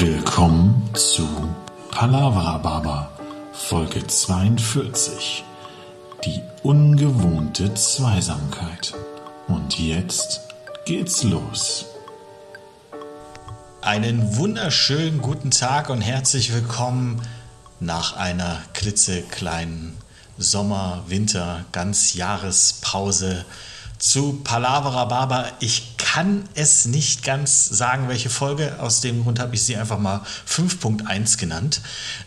Willkommen zu Palavra Baba, Folge 42. Die ungewohnte Zweisamkeit. Und jetzt geht's los. Einen wunderschönen guten Tag und herzlich willkommen nach einer klitzekleinen Sommer-, Winter-, Ganzjahrespause zu Palavra Baba. Ich kann es nicht ganz sagen, welche Folge. Aus dem Grund habe ich sie einfach mal 5.1 genannt.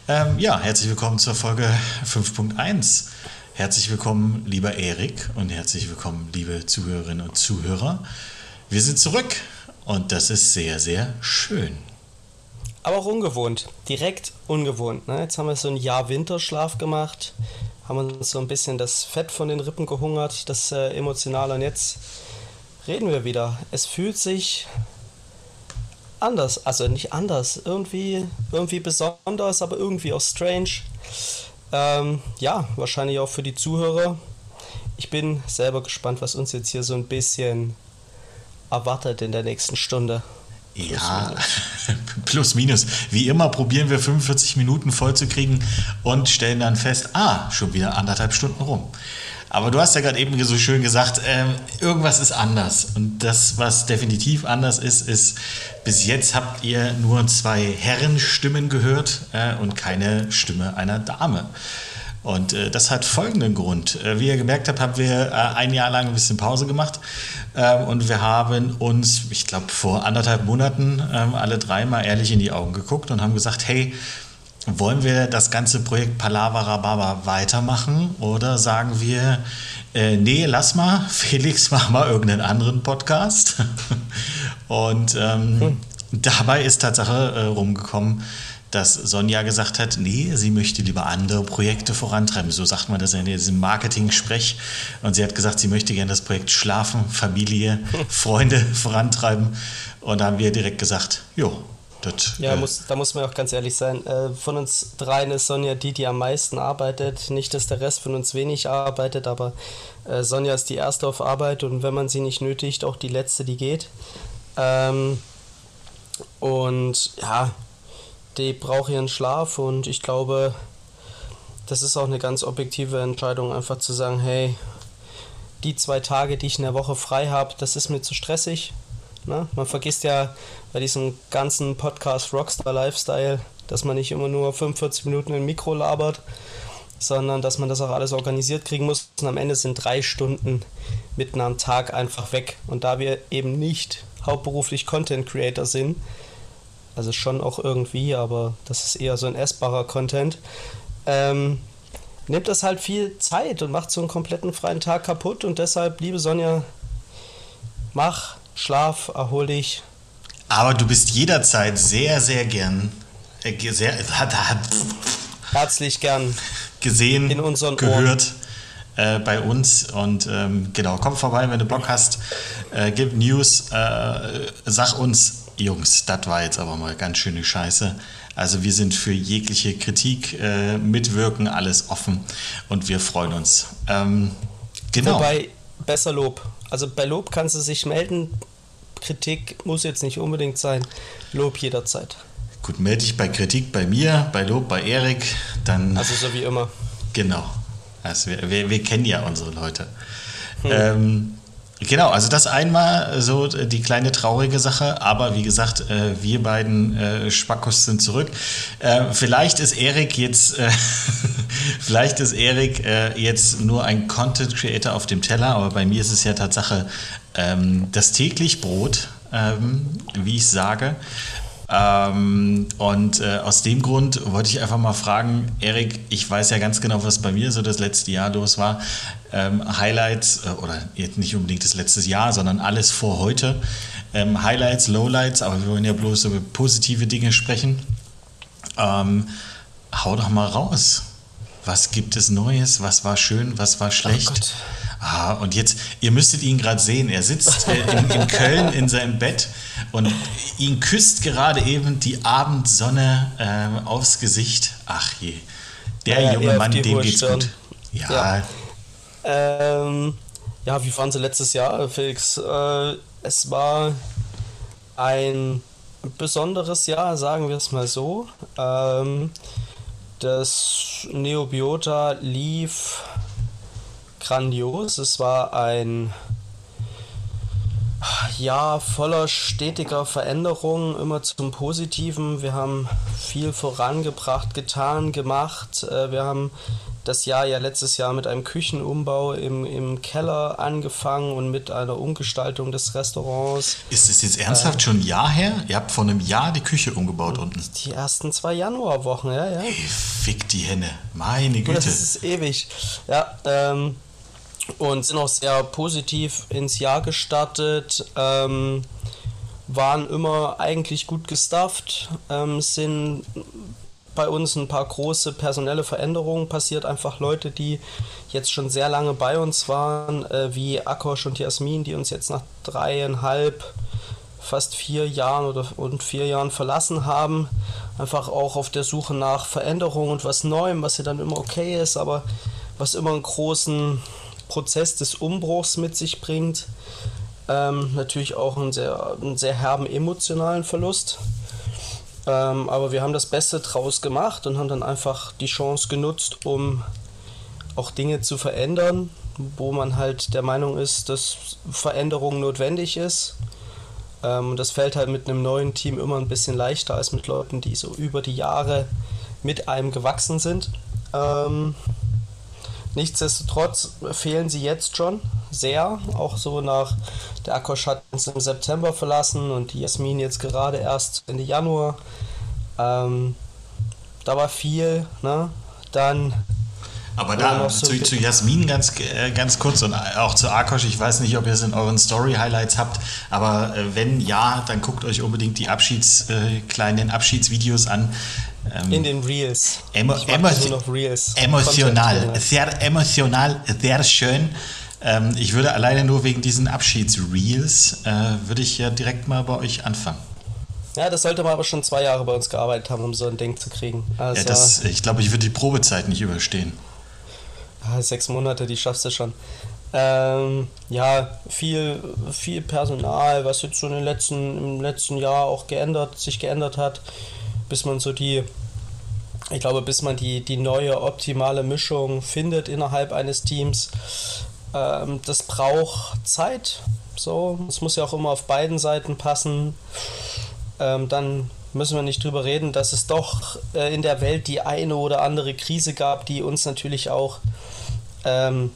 Ähm, ja, herzlich willkommen zur Folge 5.1. Herzlich willkommen, lieber Erik, und herzlich willkommen, liebe Zuhörerinnen und Zuhörer. Wir sind zurück und das ist sehr, sehr schön. Aber auch ungewohnt, direkt ungewohnt. Ne? Jetzt haben wir so ein Jahr Winterschlaf gemacht, haben uns so ein bisschen das Fett von den Rippen gehungert, das äh, emotionale. Und jetzt reden wir wieder. Es fühlt sich anders, also nicht anders, irgendwie, irgendwie besonders, aber irgendwie auch strange. Ähm, ja, wahrscheinlich auch für die Zuhörer. Ich bin selber gespannt, was uns jetzt hier so ein bisschen erwartet in der nächsten Stunde. Ja, plus minus. Wie immer probieren wir 45 Minuten voll zu kriegen und stellen dann fest, ah, schon wieder anderthalb Stunden rum. Aber du hast ja gerade eben so schön gesagt, äh, irgendwas ist anders. Und das, was definitiv anders ist, ist, bis jetzt habt ihr nur zwei Herrenstimmen gehört äh, und keine Stimme einer Dame. Und äh, das hat folgenden Grund. Äh, wie ihr gemerkt habt, haben wir äh, ein Jahr lang ein bisschen Pause gemacht. Ähm, und wir haben uns, ich glaube, vor anderthalb Monaten ähm, alle dreimal ehrlich in die Augen geguckt und haben gesagt, hey, wollen wir das ganze Projekt Palavra Baba weitermachen oder sagen wir, äh, nee, lass mal, Felix, mach mal irgendeinen anderen Podcast. und ähm, hm. dabei ist Tatsache äh, rumgekommen, dass Sonja gesagt hat, nee, sie möchte lieber andere Projekte vorantreiben. So sagt man das in diesem Marketing-Sprech. Und sie hat gesagt, sie möchte gerne das Projekt Schlafen, Familie, Freunde vorantreiben. Und da haben wir direkt gesagt, jo, das, ja, äh, muss, da muss man auch ganz ehrlich sein. Äh, von uns dreien ist Sonja die, die am meisten arbeitet. Nicht, dass der Rest von uns wenig arbeitet, aber äh, Sonja ist die erste auf Arbeit und wenn man sie nicht nötigt, auch die letzte, die geht. Ähm, und ja, die braucht ihren Schlaf und ich glaube, das ist auch eine ganz objektive Entscheidung, einfach zu sagen, hey, die zwei Tage, die ich in der Woche frei habe, das ist mir zu stressig. Ne? Man vergisst ja bei diesem ganzen Podcast Rockstar Lifestyle, dass man nicht immer nur 45 Minuten im Mikro labert, sondern dass man das auch alles organisiert kriegen muss. Und am Ende sind drei Stunden mitten am Tag einfach weg. Und da wir eben nicht hauptberuflich Content Creator sind, also schon auch irgendwie, aber das ist eher so ein essbarer Content, ähm, nimmt das halt viel Zeit und macht so einen kompletten freien Tag kaputt. Und deshalb, liebe Sonja, mach, schlaf, erhol dich. Aber du bist jederzeit sehr, sehr gern, äh, sehr, hat, hat, herzlich gern gesehen, in unseren gehört. Äh, bei uns und ähm, genau, komm vorbei, wenn du Bock hast, äh, gib News, äh, sag uns, Jungs, das war jetzt aber mal ganz schöne Scheiße. Also wir sind für jegliche Kritik, äh, Mitwirken, alles offen und wir freuen uns. Ähm, genau. Wobei, besser Lob. Also bei Lob kannst du sich melden. Kritik muss jetzt nicht unbedingt sein. Lob jederzeit. Gut, melde dich bei Kritik bei mir, bei Lob bei Erik, dann. Also so wie immer. Genau. Also wir, wir, wir kennen ja unsere Leute. Hm. Ähm, Genau, also das einmal so die kleine traurige Sache, aber wie gesagt, äh, wir beiden äh, Spackos sind zurück. Äh, vielleicht ist Erik jetzt, vielleicht ist Erik jetzt nur ein Content Creator auf dem Teller, aber bei mir ist es ja Tatsache ähm, das täglich Brot, ähm, wie ich sage. Ähm, und äh, aus dem Grund wollte ich einfach mal fragen, Erik, ich weiß ja ganz genau, was bei mir so das letzte Jahr los war. Ähm, Highlights, äh, oder jetzt nicht unbedingt das letzte Jahr, sondern alles vor heute. Ähm, Highlights, Lowlights, aber wir wollen ja bloß über positive Dinge sprechen. Ähm, hau doch mal raus. Was gibt es Neues? Was war schön? Was war schlecht? Oh Ah, und jetzt, ihr müsstet ihn gerade sehen. Er sitzt äh, in, in, Köln in seinem Bett und ihn küsst gerade eben die Abendsonne äh, aufs Gesicht. Ach je, der ja, junge Mann, dem geht's gut. Ja. Ja. Ähm, ja, wie waren sie letztes Jahr, Felix? Äh, es war ein besonderes Jahr, sagen wir es mal so. Ähm, das Neobiota lief grandios. Es war ein Jahr voller stetiger Veränderungen, immer zum Positiven. Wir haben viel vorangebracht, getan, gemacht. Äh, wir haben das Jahr ja letztes Jahr mit einem Küchenumbau im, im Keller angefangen und mit einer Umgestaltung des Restaurants. Ist es jetzt ernsthaft äh, schon ein Jahr her? Ihr habt vor einem Jahr die Küche umgebaut unten. Die ersten zwei Januarwochen, ja, ja. Ey, fick die Henne. Meine Güte. Das ist ewig. Ja, ähm, und sind auch sehr positiv ins Jahr gestartet. Ähm, waren immer eigentlich gut gestafft, ähm, sind bei uns ein paar große personelle Veränderungen passiert. Einfach Leute, die jetzt schon sehr lange bei uns waren, äh, wie Akosh und Jasmin, die uns jetzt nach dreieinhalb, fast vier Jahren oder und vier Jahren verlassen haben. Einfach auch auf der Suche nach Veränderungen und was Neuem, was ja dann immer okay ist, aber was immer einen großen Prozess des Umbruchs mit sich bringt. Ähm, natürlich auch einen sehr, einen sehr herben emotionalen Verlust. Ähm, aber wir haben das Beste draus gemacht und haben dann einfach die Chance genutzt, um auch Dinge zu verändern, wo man halt der Meinung ist, dass Veränderung notwendig ist. Ähm, das fällt halt mit einem neuen Team immer ein bisschen leichter als mit Leuten, die so über die Jahre mit einem gewachsen sind. Ähm, nichtsdestotrotz fehlen sie jetzt schon sehr, auch so nach der Akkosch hat uns im September verlassen und die Jasmin jetzt gerade erst Ende Januar. Ähm, da war viel, ne? Dann. Aber da so zu, zu, Jasmin ganz, äh, ganz kurz und auch zu Akosch, ich weiß nicht, ob ihr es in euren Story-Highlights habt, aber äh, wenn ja, dann guckt euch unbedingt die Abschieds, äh, kleinen Abschiedsvideos an. Ähm, in den Reels. Emo Reels. Emotional, sehr emotional, sehr schön. Ähm, ich würde alleine nur wegen diesen Abschiedsreels, äh, würde ich ja direkt mal bei euch anfangen. Ja, das sollte man aber schon zwei Jahre bei uns gearbeitet haben, um so ein Ding zu kriegen. Also, ja, das, ich glaube, ich würde die Probezeit nicht überstehen. Sechs Monate, die schaffst du schon. Ähm, ja, viel, viel Personal, was jetzt so in den letzten, im letzten Jahr auch geändert, sich geändert hat, bis man so die, ich glaube, bis man die, die neue optimale Mischung findet innerhalb eines Teams. Ähm, das braucht Zeit. So, es muss ja auch immer auf beiden Seiten passen. Ähm, dann müssen wir nicht drüber reden, dass es doch äh, in der Welt die eine oder andere Krise gab, die uns natürlich auch ähm,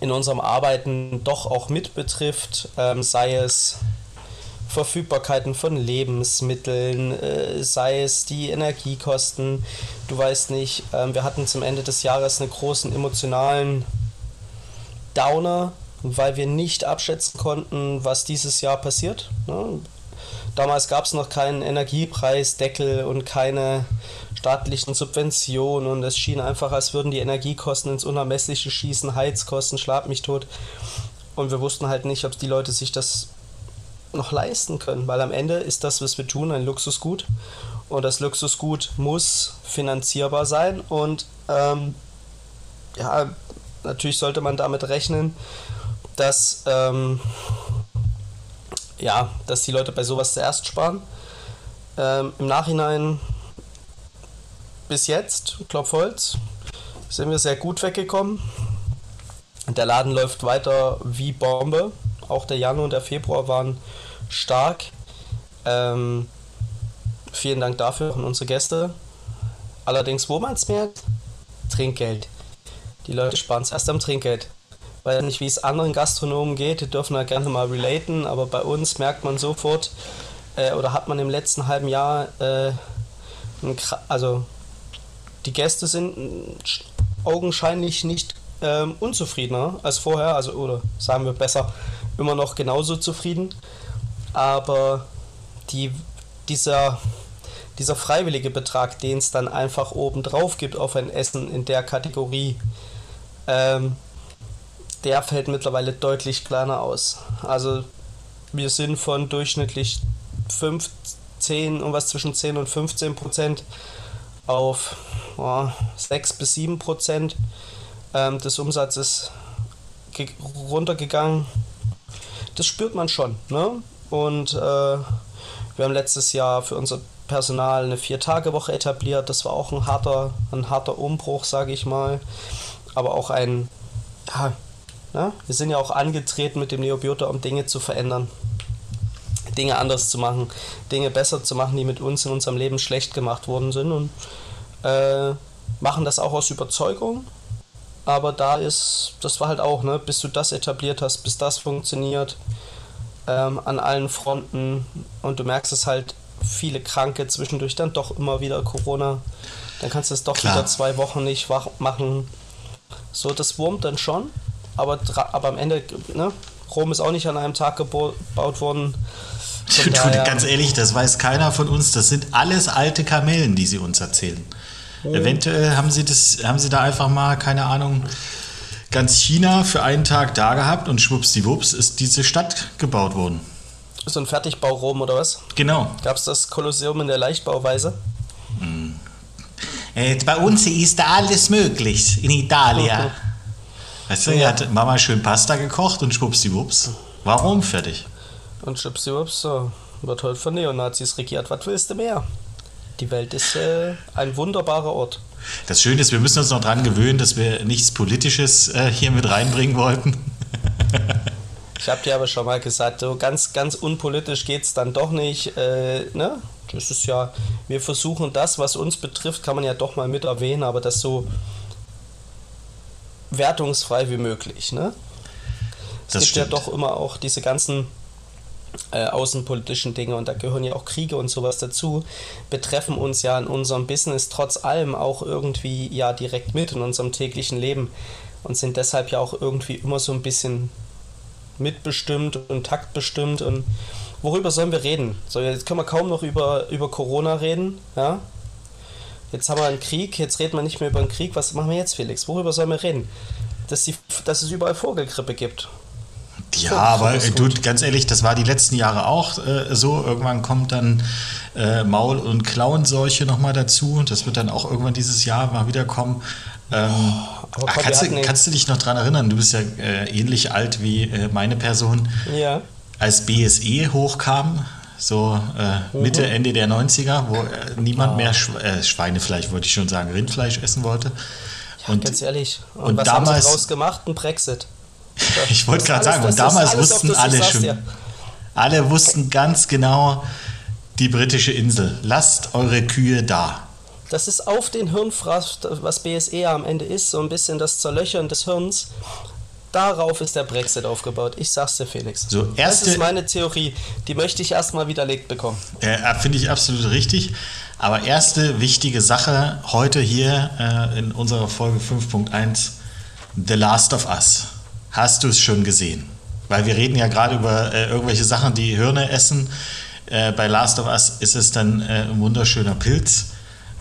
in unserem Arbeiten doch auch mit betrifft, ähm, sei es Verfügbarkeiten von Lebensmitteln, äh, sei es die Energiekosten. Du weißt nicht, äh, wir hatten zum Ende des Jahres einen großen emotionalen Downer, weil wir nicht abschätzen konnten, was dieses Jahr passiert. Ne? Damals gab es noch keinen Energiepreisdeckel und keine staatlichen Subventionen und es schien einfach, als würden die Energiekosten ins Unermessliche schießen, Heizkosten, schlag mich tot. Und wir wussten halt nicht, ob die Leute sich das noch leisten können, weil am Ende ist das, was wir tun, ein Luxusgut und das Luxusgut muss finanzierbar sein und ähm, ja, natürlich sollte man damit rechnen, dass, ähm, ja, dass die Leute bei sowas zuerst sparen. Ähm, Im Nachhinein bis jetzt, Klopfholz, sind wir sehr gut weggekommen. Der Laden läuft weiter wie Bombe. Auch der Januar und der Februar waren stark. Ähm, vielen Dank dafür an unsere Gäste. Allerdings, wo man es merkt, Trinkgeld. Die Leute sparen es erst am Trinkgeld. Weil nicht, wie es anderen Gastronomen geht, dürfen da gerne mal relaten, aber bei uns merkt man sofort, äh, oder hat man im letzten halben Jahr, äh, also die Gäste sind augenscheinlich nicht ähm, unzufriedener als vorher, also oder sagen wir besser, immer noch genauso zufrieden. Aber die, dieser, dieser freiwillige Betrag, den es dann einfach oben drauf gibt auf ein Essen in der Kategorie, ähm, der fällt mittlerweile deutlich kleiner aus. Also wir sind von durchschnittlich 15 und was zwischen 10 und 15 Prozent auf oh, 6 bis 7 Prozent ähm, des Umsatzes runtergegangen. Das spürt man schon. Ne? Und äh, Wir haben letztes Jahr für unser Personal eine Vier-Tage-Woche etabliert. Das war auch ein harter, ein harter Umbruch, sage ich mal. Aber auch ein, ja, ne? wir sind ja auch angetreten mit dem Neobiota, um Dinge zu verändern. Dinge anders zu machen, Dinge besser zu machen, die mit uns in unserem Leben schlecht gemacht worden sind und äh, machen das auch aus Überzeugung. Aber da ist, das war halt auch, ne, bis du das etabliert hast, bis das funktioniert ähm, an allen Fronten und du merkst es halt, viele Kranke, zwischendurch dann doch immer wieder Corona, dann kannst du es doch Klar. wieder zwei Wochen nicht wach machen. So, das wurmt dann schon, aber, aber am Ende, ne, Rom ist auch nicht an einem Tag gebaut worden. Du, ganz ehrlich, das weiß keiner von uns. Das sind alles alte Kamellen, die sie uns erzählen. Oh. Eventuell haben sie das, haben sie da einfach mal, keine Ahnung, ganz China für einen Tag da gehabt und schwuppsdiwupps ist diese Stadt gebaut worden. So ein Fertigbau Rom oder was? Genau. Gab es das Kolosseum in der Leichtbauweise? Hm. Äh, bei uns ist da alles möglich in Italien. Weißt du, ja. hat Mama schön Pasta gekocht und schwuppsdiwupps. Warum fertig? Und schwuppsdiwupps, so, wird heute von Neonazis regiert. Was willst du mehr? Die Welt ist äh, ein wunderbarer Ort. Das Schöne ist, wir müssen uns noch daran gewöhnen, dass wir nichts Politisches äh, hier mit reinbringen wollten. ich habe dir aber schon mal gesagt, so ganz, ganz unpolitisch geht es dann doch nicht. Äh, ne? Das ist ja, wir versuchen das, was uns betrifft, kann man ja doch mal mit erwähnen, aber das so wertungsfrei wie möglich. Ne? Es das gibt stimmt. ja doch immer auch diese ganzen äh, außenpolitischen Dinge und da gehören ja auch Kriege und sowas dazu, betreffen uns ja in unserem Business trotz allem auch irgendwie ja direkt mit in unserem täglichen Leben und sind deshalb ja auch irgendwie immer so ein bisschen mitbestimmt und taktbestimmt und worüber sollen wir reden? So, jetzt können wir kaum noch über, über Corona reden, ja? Jetzt haben wir einen Krieg, jetzt reden wir nicht mehr über einen Krieg. Was machen wir jetzt, Felix? Worüber sollen wir reden? Dass, die, dass es überall Vogelgrippe gibt. Ja, aber äh, du, ganz ehrlich, das war die letzten Jahre auch äh, so. Irgendwann kommt dann äh, Maul- und Klauenseuche nochmal dazu. Und das wird dann auch irgendwann dieses Jahr mal wieder kommen. Ähm, oh, ach, kannst, du, kannst, du, dich noch daran erinnern? Du bist ja äh, ähnlich alt wie äh, meine Person. Ja. Als BSE hochkam, so äh, mhm. Mitte, Ende der 90er, wo niemand oh. mehr Sch Schweinefleisch, wollte ich schon sagen, Rindfleisch essen wollte. Ja, und, ganz ehrlich. Und, und was damals, haben sie daraus gemacht? Ein Brexit. ich wollte gerade sagen, und damals wussten alle schon, ja. alle wussten ganz genau, die britische Insel, lasst eure Kühe da. Das ist auf den Hirnfraß, was BSE am Ende ist, so ein bisschen das Zerlöchern des Hirns. Darauf ist der Brexit aufgebaut. Ich sag's dir, Felix. So, erste, das ist meine Theorie. Die möchte ich erstmal widerlegt bekommen. Äh, Finde ich absolut richtig. Aber erste wichtige Sache heute hier äh, in unserer Folge 5.1: The Last of Us. Hast du es schon gesehen? Weil wir reden ja gerade über äh, irgendwelche Sachen, die Hirne essen. Äh, bei Last of Us ist es dann äh, ein wunderschöner Pilz.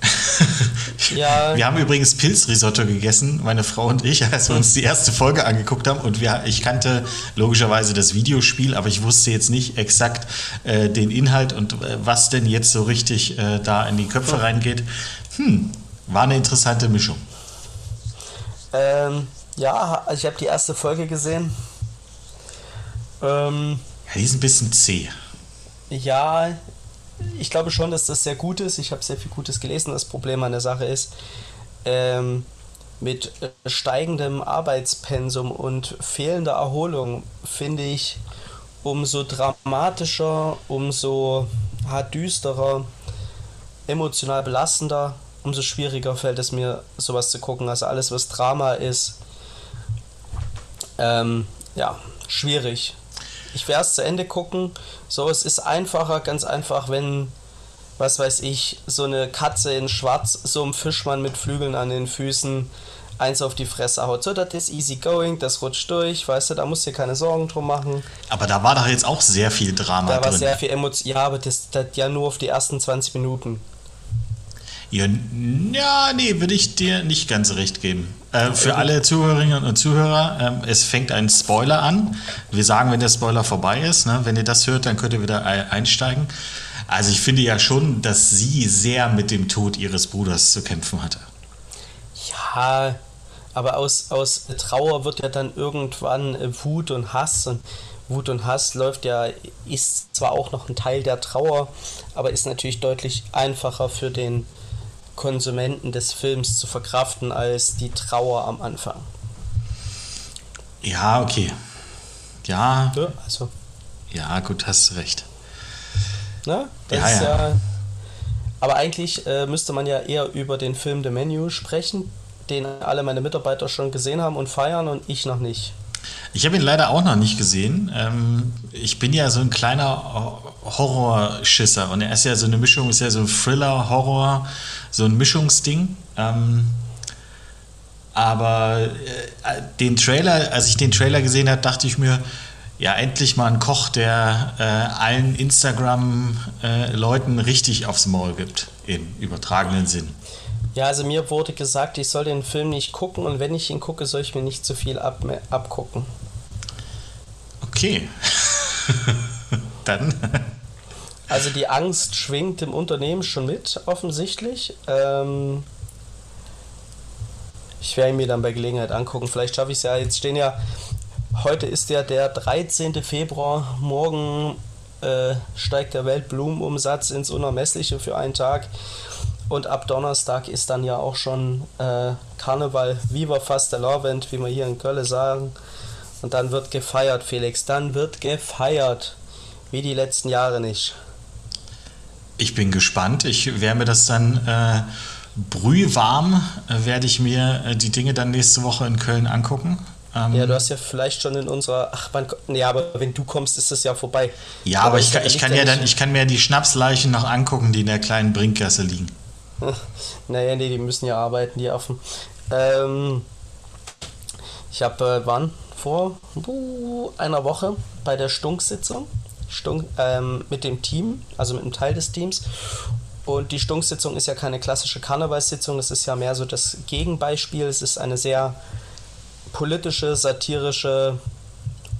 ja. Wir haben übrigens Pilzrisotto gegessen, meine Frau und ich, als wir uns die erste Folge angeguckt haben. Und wir, ich kannte logischerweise das Videospiel, aber ich wusste jetzt nicht exakt äh, den Inhalt und äh, was denn jetzt so richtig äh, da in die Köpfe reingeht. Hm, war eine interessante Mischung. Ähm, ja, ich habe die erste Folge gesehen. Ähm, ja, die ist ein bisschen zäh. Ja, ich glaube schon, dass das sehr gut ist. Ich habe sehr viel Gutes gelesen. Das Problem an der Sache ist, ähm, mit steigendem Arbeitspensum und fehlender Erholung finde ich umso dramatischer, umso hart düsterer, emotional belastender, umso schwieriger fällt es mir, sowas zu gucken. Also alles, was Drama ist, ähm, ja, schwierig. Ich werde es zu Ende gucken. So, es ist einfacher, ganz einfach, wenn, was weiß ich, so eine Katze in Schwarz, so ein Fischmann mit Flügeln an den Füßen, eins auf die Fresse haut. So, das ist easy going, das rutscht durch, weißt du, da musst du dir keine Sorgen drum machen. Aber da war doch jetzt auch sehr viel Drama da drin. Da war sehr viel Emotion. Ja, aber das, das ja nur auf die ersten 20 Minuten. Ja, nee, würde ich dir nicht ganz recht geben. Äh, für alle Zuhörerinnen und Zuhörer, äh, es fängt ein Spoiler an. Wir sagen, wenn der Spoiler vorbei ist. Ne? Wenn ihr das hört, dann könnt ihr wieder einsteigen. Also ich finde ja schon, dass sie sehr mit dem Tod ihres Bruders zu kämpfen hatte. Ja, aber aus, aus Trauer wird ja dann irgendwann Wut und Hass und Wut und Hass läuft ja, ist zwar auch noch ein Teil der Trauer, aber ist natürlich deutlich einfacher für den Konsumenten des Films zu verkraften als die Trauer am Anfang. Ja, okay. Ja. Ja, also. Ja, gut, hast recht. Ne? Das Ja, ist ja. ja. Aber eigentlich äh, müsste man ja eher über den Film The Menu sprechen, den alle meine Mitarbeiter schon gesehen haben und feiern und ich noch nicht. Ich habe ihn leider auch noch nicht gesehen. Ähm, ich bin ja so ein kleiner Horrorschisser und er ist ja so eine Mischung, ist ja so Thriller, Horror, so ein Mischungsding. Ähm, aber äh, den Trailer, als ich den Trailer gesehen habe, dachte ich mir, ja, endlich mal ein Koch, der äh, allen Instagram-Leuten richtig aufs Maul gibt, im übertragenen Sinn. Ja, also mir wurde gesagt, ich soll den Film nicht gucken und wenn ich ihn gucke, soll ich mir nicht zu viel ab abgucken. Okay. Dann. Also die Angst schwingt im Unternehmen schon mit, offensichtlich. Ähm ich werde ihn mir dann bei Gelegenheit angucken. Vielleicht schaffe ich es ja. Jetzt stehen ja, heute ist ja der 13. Februar. Morgen äh, steigt der Weltblumenumsatz ins Unermessliche für einen Tag. Und ab Donnerstag ist dann ja auch schon äh, Karneval, Viva Fastelavend, wie wir hier in Köln sagen. Und dann wird gefeiert, Felix. Dann wird gefeiert. Wie die letzten Jahre nicht. Ich bin gespannt. Ich werde mir das dann äh, brühwarm, äh, werde ich mir äh, die Dinge dann nächste Woche in Köln angucken. Ähm, Ja, du hast ja vielleicht schon in unserer. Ach, man, nee, aber wenn du kommst, ist das ja vorbei. ja, aber ich, kann- ich kann ja dann, ich kann mir die Schnapsleichen noch angucken, die in der kleinen Brinkgasse liegen. Naja, nee, die müssen ja arbeiten, die Affen. Ähm, ich habe, äh, wann? Vor uh, einer Woche bei der Stunksitzung Stunk, ähm, mit dem Team, also mit einem Teil des Teams. Und die Stunksitzung ist ja keine klassische Karnevalssitzung, das ist ja mehr so das Gegenbeispiel. Es ist eine sehr politische, satirische,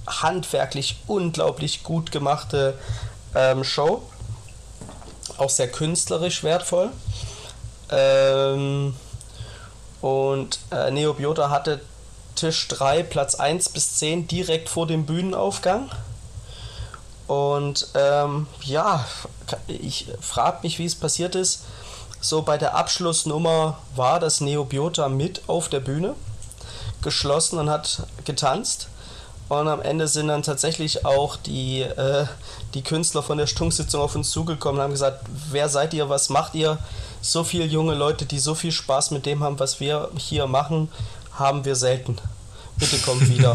handwerklich unglaublich gut gemachte ähm, Show. Auch sehr künstlerisch wertvoll. Ähm, und äh, Neobiota hatte Tisch 3, Platz 1 bis 10 direkt vor dem Bühnenaufgang. Und ähm, ja, ich frage mich, wie es passiert ist. So bei der Abschlussnummer war das Neobiota mit auf der Bühne, geschlossen und hat getanzt. Und am Ende sind dann tatsächlich auch die, äh, die Künstler von der Stunksitzung auf uns zugekommen und haben gesagt, wer seid ihr, was macht ihr? So viele junge Leute, die so viel Spaß mit dem haben, was wir hier machen, haben wir selten. Bitte kommt wieder.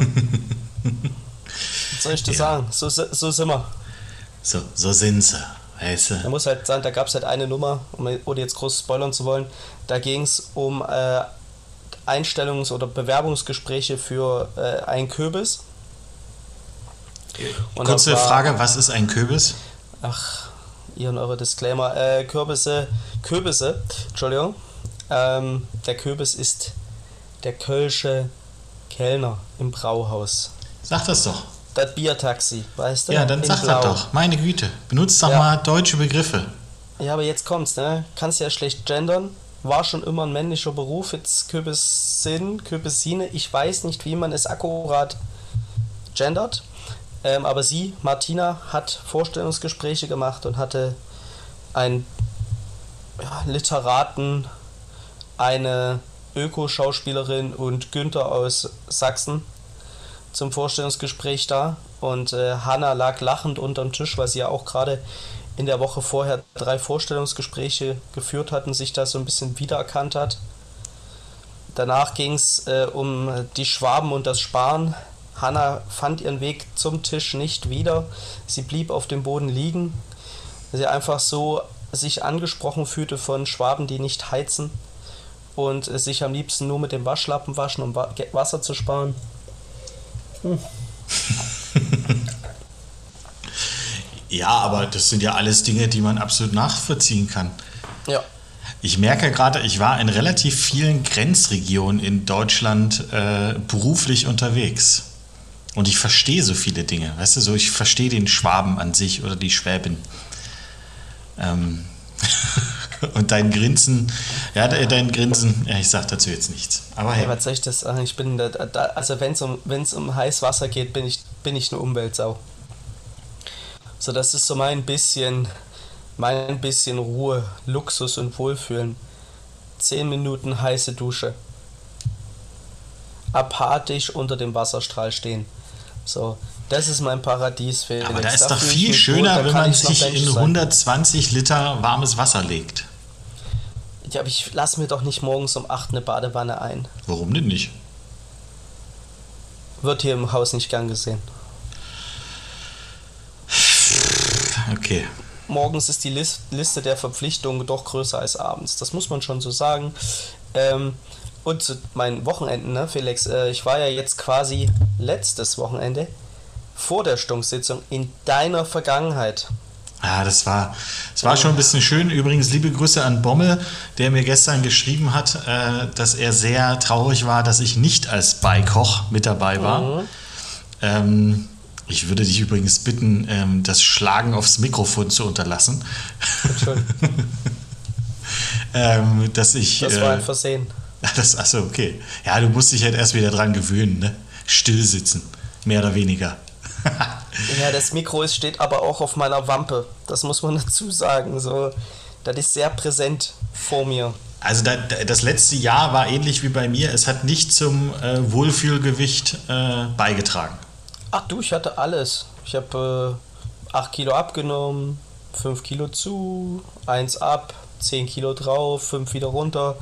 was soll ich dir Ja. sagen? So, so sind wir. So, so sind sie. Weißt Da muss halt sein, da gab es halt eine Nummer, um, ohne jetzt groß spoilern zu wollen, da ging es um äh, Einstellungs- oder Bewerbungsgespräche für äh, einen Kürbis. Und Kurze war- Frage, was ist ein Kürbis? Ach, ihr und eure Disclaimer. Äh, Kürbisse, Kürbisse, Entschuldigung. Ähm, der Kürbis ist der kölsche Kellner im Brauhaus. Sag das doch. Das Biertaxi, weißt du? Ja, dann In sag Blau. das doch. Meine Güte. Benutzt doch Ja. mal deutsche Begriffe. Ja, aber jetzt kommt's, ne? Kannst ja schlecht gendern. War schon immer ein männlicher Beruf. Jetzt Kürbissin, Kürbissine. Ich weiß nicht, wie man es akkurat gendert. Ähm, aber sie, Martina, hat Vorstellungsgespräche gemacht und hatte einen ja, Literaten, eine Öko-Schauspielerin und Günther aus Sachsen zum Vorstellungsgespräch da. Und äh, Hanna lag lachend unterm Tisch, weil sie ja auch gerade in der Woche vorher drei Vorstellungsgespräche geführt hat und sich da so ein bisschen wiedererkannt hat. Danach ging es äh, um die Schwaben und das Sparen. Hanna fand ihren Weg zum Tisch nicht wieder. Sie blieb auf dem Boden liegen. Sie einfach so sich angesprochen fühlte von Schwaben, die nicht heizen und sich am liebsten nur mit dem Waschlappen waschen, um Wasser zu sparen. Ja, aber das sind ja alles Dinge, die man absolut nachvollziehen kann. Ja. Ich merke gerade, ich war in relativ vielen Grenzregionen in Deutschland äh, beruflich unterwegs. Und ich verstehe so viele Dinge. Weißt du, so ich verstehe den Schwaben an sich oder die Schwäbin. Ähm, Und dein Grinsen, ja, dein Grinsen, ja, ich sag dazu jetzt nichts. Aber hey. Ja, was soll ich das sagen? Ich bin da, da also wenn es um, wenn's um Heißwasser geht, bin ich, bin ich eine Umweltsau. So, das ist so mein bisschen, mein bisschen Ruhe, Luxus und Wohlfühlen. Zehn Minuten heiße Dusche. Apathisch unter dem Wasserstrahl stehen. So, das ist mein Paradies, Felix. Aber da ist doch viel schöner, gut, wenn man sich in 120 sein. Liter warmes Wasser legt. Ja, aber ich lasse mir doch nicht morgens um 8 eine Badewanne ein. Warum denn nicht? Wird hier im Haus nicht gern gesehen. Okay. Morgens ist die Liste der Verpflichtungen doch größer als abends. Das muss man schon so sagen. Ähm, und zu meinen Wochenenden, ne, Felix? Äh, ich war ja jetzt quasi letztes Wochenende vor der Stunksitzung in deiner Vergangenheit. Ja, das war, das war schon ein bisschen schön. Übrigens, liebe Grüße an Bommel, der mir gestern geschrieben hat, äh, dass er sehr traurig war, dass ich nicht als Beikoch mit dabei war. Mhm. Ähm, ich würde dich übrigens bitten, ähm, das Schlagen aufs Mikrofon zu unterlassen. ähm, dass ich, das war ein äh, Versehen. Das, achso, okay. Ja, du musst dich halt erst wieder dran gewöhnen, ne? Still sitzen, mehr oder weniger. ja, das Mikro ist, steht aber auch auf meiner Wampe. Das muss man dazu sagen. So, das ist sehr präsent vor mir. Also das letzte Jahr war ähnlich wie bei mir. Es hat nicht zum äh, Wohlfühlgewicht äh, beigetragen. Ach du, ich hatte alles. Ich habe äh, 8 Kilo abgenommen, 5 Kilo zu, 1 ab, 10 Kilo drauf, 5 wieder runter.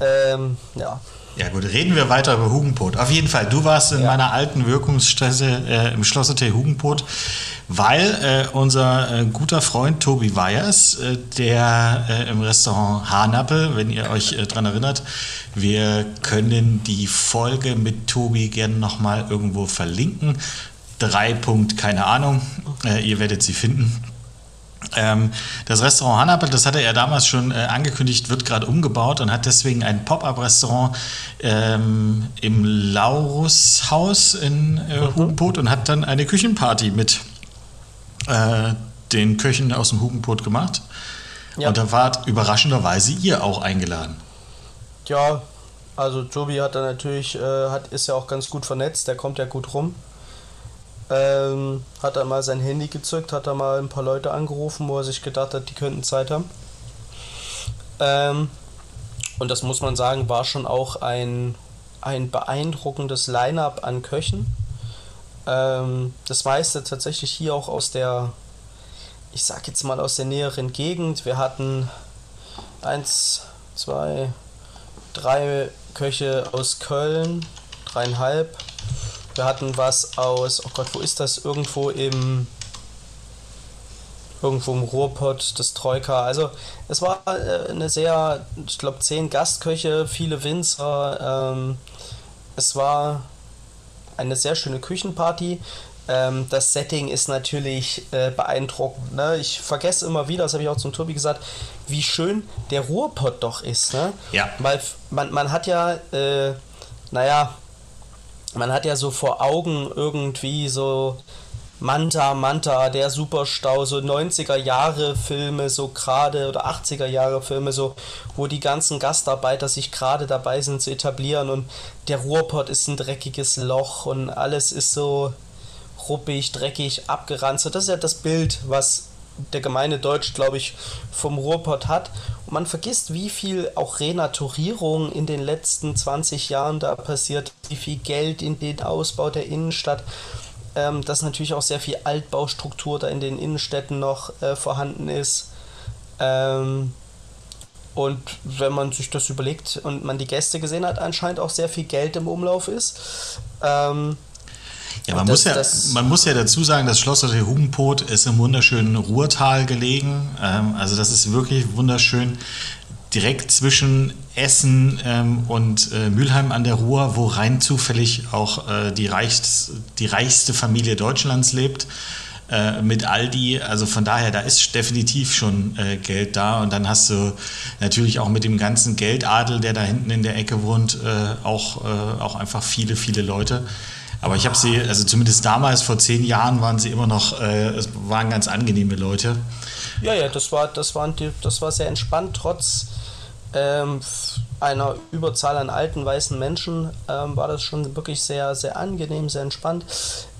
Ähm, ja, ja gut, reden wir weiter über Hugenpot. Auf jeden Fall, du warst in ja. meiner alten Wirkungsstätte äh, im Schlosshotel Hugenpot, weil äh, unser äh, guter Freund Tobi Weyers, äh, der äh, im Restaurant Hanappe, wenn ihr euch äh, dran erinnert, wir können die Folge mit Tobi gerne nochmal irgendwo verlinken. Drei Punkt, keine Ahnung, ihr werdet sie finden. Ähm, das Restaurant Hanappel, das hatte er damals schon äh, angekündigt, wird gerade umgebaut und hat deswegen ein Pop-up-Restaurant ähm, im Laurushaus in äh, mhm. Hugenpot und hat dann eine Küchenparty mit äh, den Köchen aus dem Hugenpot gemacht. Ja. Und da wart überraschenderweise ihr auch eingeladen. Ja, also Tobi hat da natürlich, äh, hat, ist ja auch ganz gut vernetzt, der kommt ja gut rum. Ähm, hat er mal sein Handy gezückt, hat er mal ein paar Leute angerufen, wo er sich gedacht hat, die könnten Zeit haben. Ähm, und das muss man sagen, war schon auch ein, ein beeindruckendes Line-up an Köchen. Ähm, das meiste tatsächlich hier auch aus der, ich sag jetzt mal aus der näheren Gegend. Wir hatten eins, zwei, drei Köche aus Köln, dreieinhalb wir hatten was aus, oh Gott, wo ist das? Irgendwo im irgendwo im Ruhrpott, das Troika. Also es war äh, eine sehr, ich glaube, zehn Gastköche, viele Winzer. Ähm, es war eine sehr schöne Küchenparty. Ähm, das Setting ist natürlich äh, beeindruckend. Ne? Ich vergesse immer wieder, das habe ich auch zum Tobi gesagt, wie schön der Ruhrpott doch ist. Ne? Ja. Weil man, man hat ja, äh, naja, man hat ja so vor Augen irgendwie so Manta, Manta, der Superstau, so 90er Jahre Filme, so gerade oder 80er Jahre Filme, so wo die ganzen Gastarbeiter sich gerade dabei sind zu etablieren und der Ruhrpott ist ein dreckiges Loch und alles ist so ruppig, dreckig, abgeranzt. Das ist ja das Bild, was der gemeine Deutsch, glaube ich, vom Ruhrpott hat. Und man vergisst, wie viel auch Renaturierung in den letzten 20 Jahren da passiert, wie viel Geld in den Ausbau der Innenstadt, ähm, dass natürlich auch sehr viel Altbaustruktur da in den Innenstädten noch äh, vorhanden ist. Ähm, und wenn man sich das überlegt und man die Gäste gesehen hat, anscheinend auch sehr viel Geld im Umlauf ist. Ähm, ja, man, das, muss ja man muss ja dazu sagen, das Schloss der Hugenpot ist im wunderschönen Ruhrtal gelegen. Ähm, also das ist wirklich wunderschön. Direkt zwischen Essen ähm, und äh, Mülheim an der Ruhr, wo rein zufällig auch äh, die, reichst, die reichste Familie Deutschlands lebt äh, mit Aldi. Also von daher, da ist definitiv schon äh, Geld da. Und dann hast du natürlich auch mit dem ganzen Geldadel, der da hinten in der Ecke wohnt, äh, auch, äh, auch einfach viele, viele Leute. Aber ich habe sie, also zumindest damals vor zehn Jahren waren sie immer noch, äh, es waren ganz angenehme Leute. Ja, ja, das war, das war, das war sehr entspannt, trotz ähm, einer Überzahl an alten weißen Menschen ähm, war das schon wirklich sehr, sehr angenehm, sehr entspannt.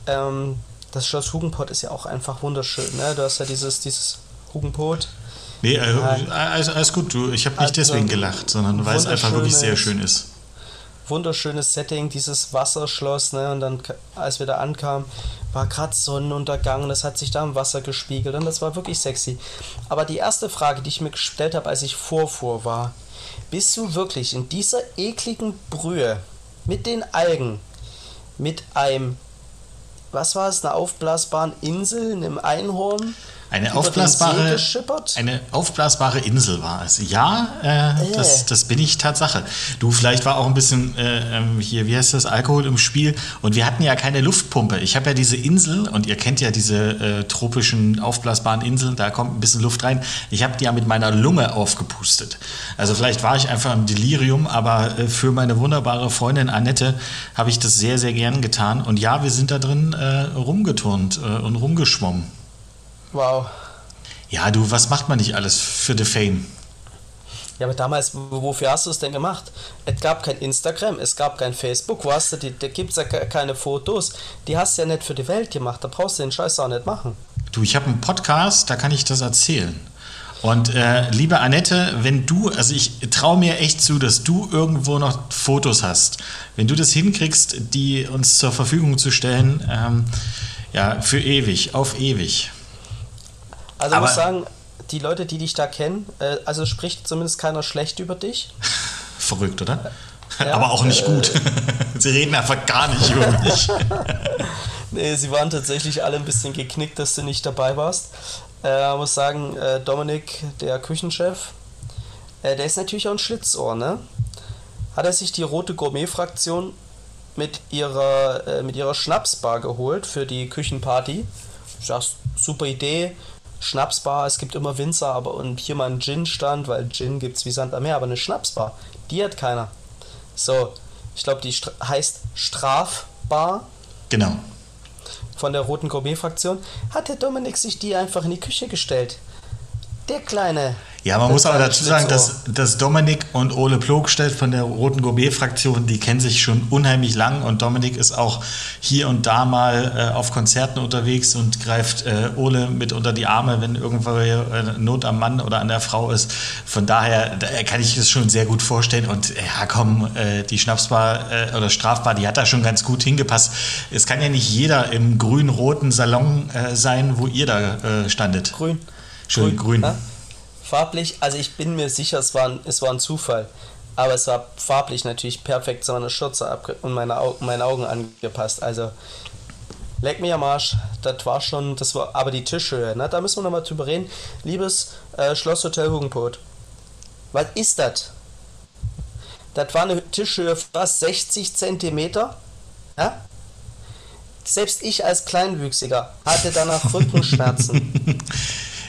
Ähm, das Schloss Hugenpott ist ja auch einfach wunderschön. Ne? Du hast ja dieses, dieses Hugenpott. Nee, äh, alles, alles, gut. Du, ich habe nicht also, deswegen gelacht, sondern weil es einfach wirklich sehr schön ist. Wunderschönes Setting, dieses Wasserschloss. Ne? Und dann, als wir da ankamen, war gerade Sonnenuntergang. Das hat sich da im Wasser gespiegelt. Und das war wirklich sexy. Aber die erste Frage, die ich mir gestellt habe, als ich vorfuhr, war: Bist du wirklich in dieser ekligen Brühe mit den Algen, mit einem was war es, eine aufblasbaren Insel, einem Einhorn. Eine aufblasbare, eine aufblasbare Insel war es. Ja, äh, äh. Das, das bin ich Tatsache. Du, vielleicht war auch ein bisschen äh, ähm, hier, wie heißt das, Alkohol im Spiel. Und wir hatten ja keine Luftpumpe. Ich habe ja diese Insel und ihr kennt ja diese äh, tropischen aufblasbaren Inseln, da kommt ein bisschen Luft rein. Ich habe die ja mit meiner Lunge aufgepustet. Also vielleicht war ich einfach im Delirium, aber äh, für meine wunderbare Freundin Annette habe ich das sehr, sehr gern getan. Und ja, wir sind da drin äh, rumgeturnt und rumgeschwommen. Wow. Ja, du, was macht man nicht alles für the Fame? Ja, aber damals, wofür hast du es denn gemacht? Es gab kein Instagram, es gab kein Facebook, wo hast du die, da gibt es ja keine Fotos. Die hast du ja nicht für die Welt gemacht, da brauchst du den Scheiß auch nicht machen. Du, ich habe einen Podcast, da kann ich das erzählen. Und äh, liebe Annette, wenn du, also ich traue mir echt zu, dass du irgendwo noch Fotos hast. Wenn du das hinkriegst, die uns zur Verfügung zu stellen, ähm, ja, für ewig, auf ewig. Also ich muss sagen, die Leute, die dich da kennen, äh, also spricht zumindest keiner schlecht über dich. Verrückt, oder? Ja, Aber auch nicht äh, gut. sie reden einfach gar nicht über mich. nee, sie waren tatsächlich alle ein bisschen geknickt, dass du nicht dabei warst. Äh, ich muss sagen, äh, Dominik, der Küchenchef, äh, der ist natürlich auch ein Schlitzohr, ne? Hat er sich die rote Gourmet-Fraktion mit ihrer, äh, mit ihrer Schnapsbar geholt für die Küchenparty. Ich sag, super Idee Schnapsbar, es gibt immer Winzer, aber und hier mal ein Gin-Stand, weil Gin gibt es wie Sand am Meer, aber eine Schnapsbar, die hat keiner. So, ich glaube, die Stra heißt Strafbar. Genau. Von der Roten Gourmet-Fraktion hat der Dominik sich die einfach in die Küche gestellt. Der kleine ja, man muss aber dazu sagen, dass, dass Dominik und Ole Plogstedt von der Roten Gourmet-Fraktion, die kennen sich schon unheimlich lang und Dominik ist auch hier und da mal äh, auf Konzerten unterwegs und greift äh, Ole mit unter die Arme, wenn irgendwo äh, Not am Mann oder an der Frau ist. Von daher da kann ich es schon sehr gut vorstellen und ja komm, äh, die Schnapsbar äh, oder Strafbar, die hat da schon ganz gut hingepasst. Es kann ja nicht jeder im grün-roten Salon äh, sein, wo ihr da standet. Grün. Schön grün. grün. Farblich, also ich bin mir sicher, es war ein, es war ein Zufall. Aber es war farblich natürlich perfekt zu meiner Schürze und meine, Au meine Augen angepasst. Also, leck mir am Arsch. Das war schon, das war, aber die Tischhöhe, ne? Da müssen wir nochmal drüber reden. Liebes äh, Schlosshotel Hugenpot. Was ist das? Das war eine Tischhöhe fast 60 Zentimeter. Ja? Selbst ich als Kleinwüchsiger hatte danach Rückenschmerzen.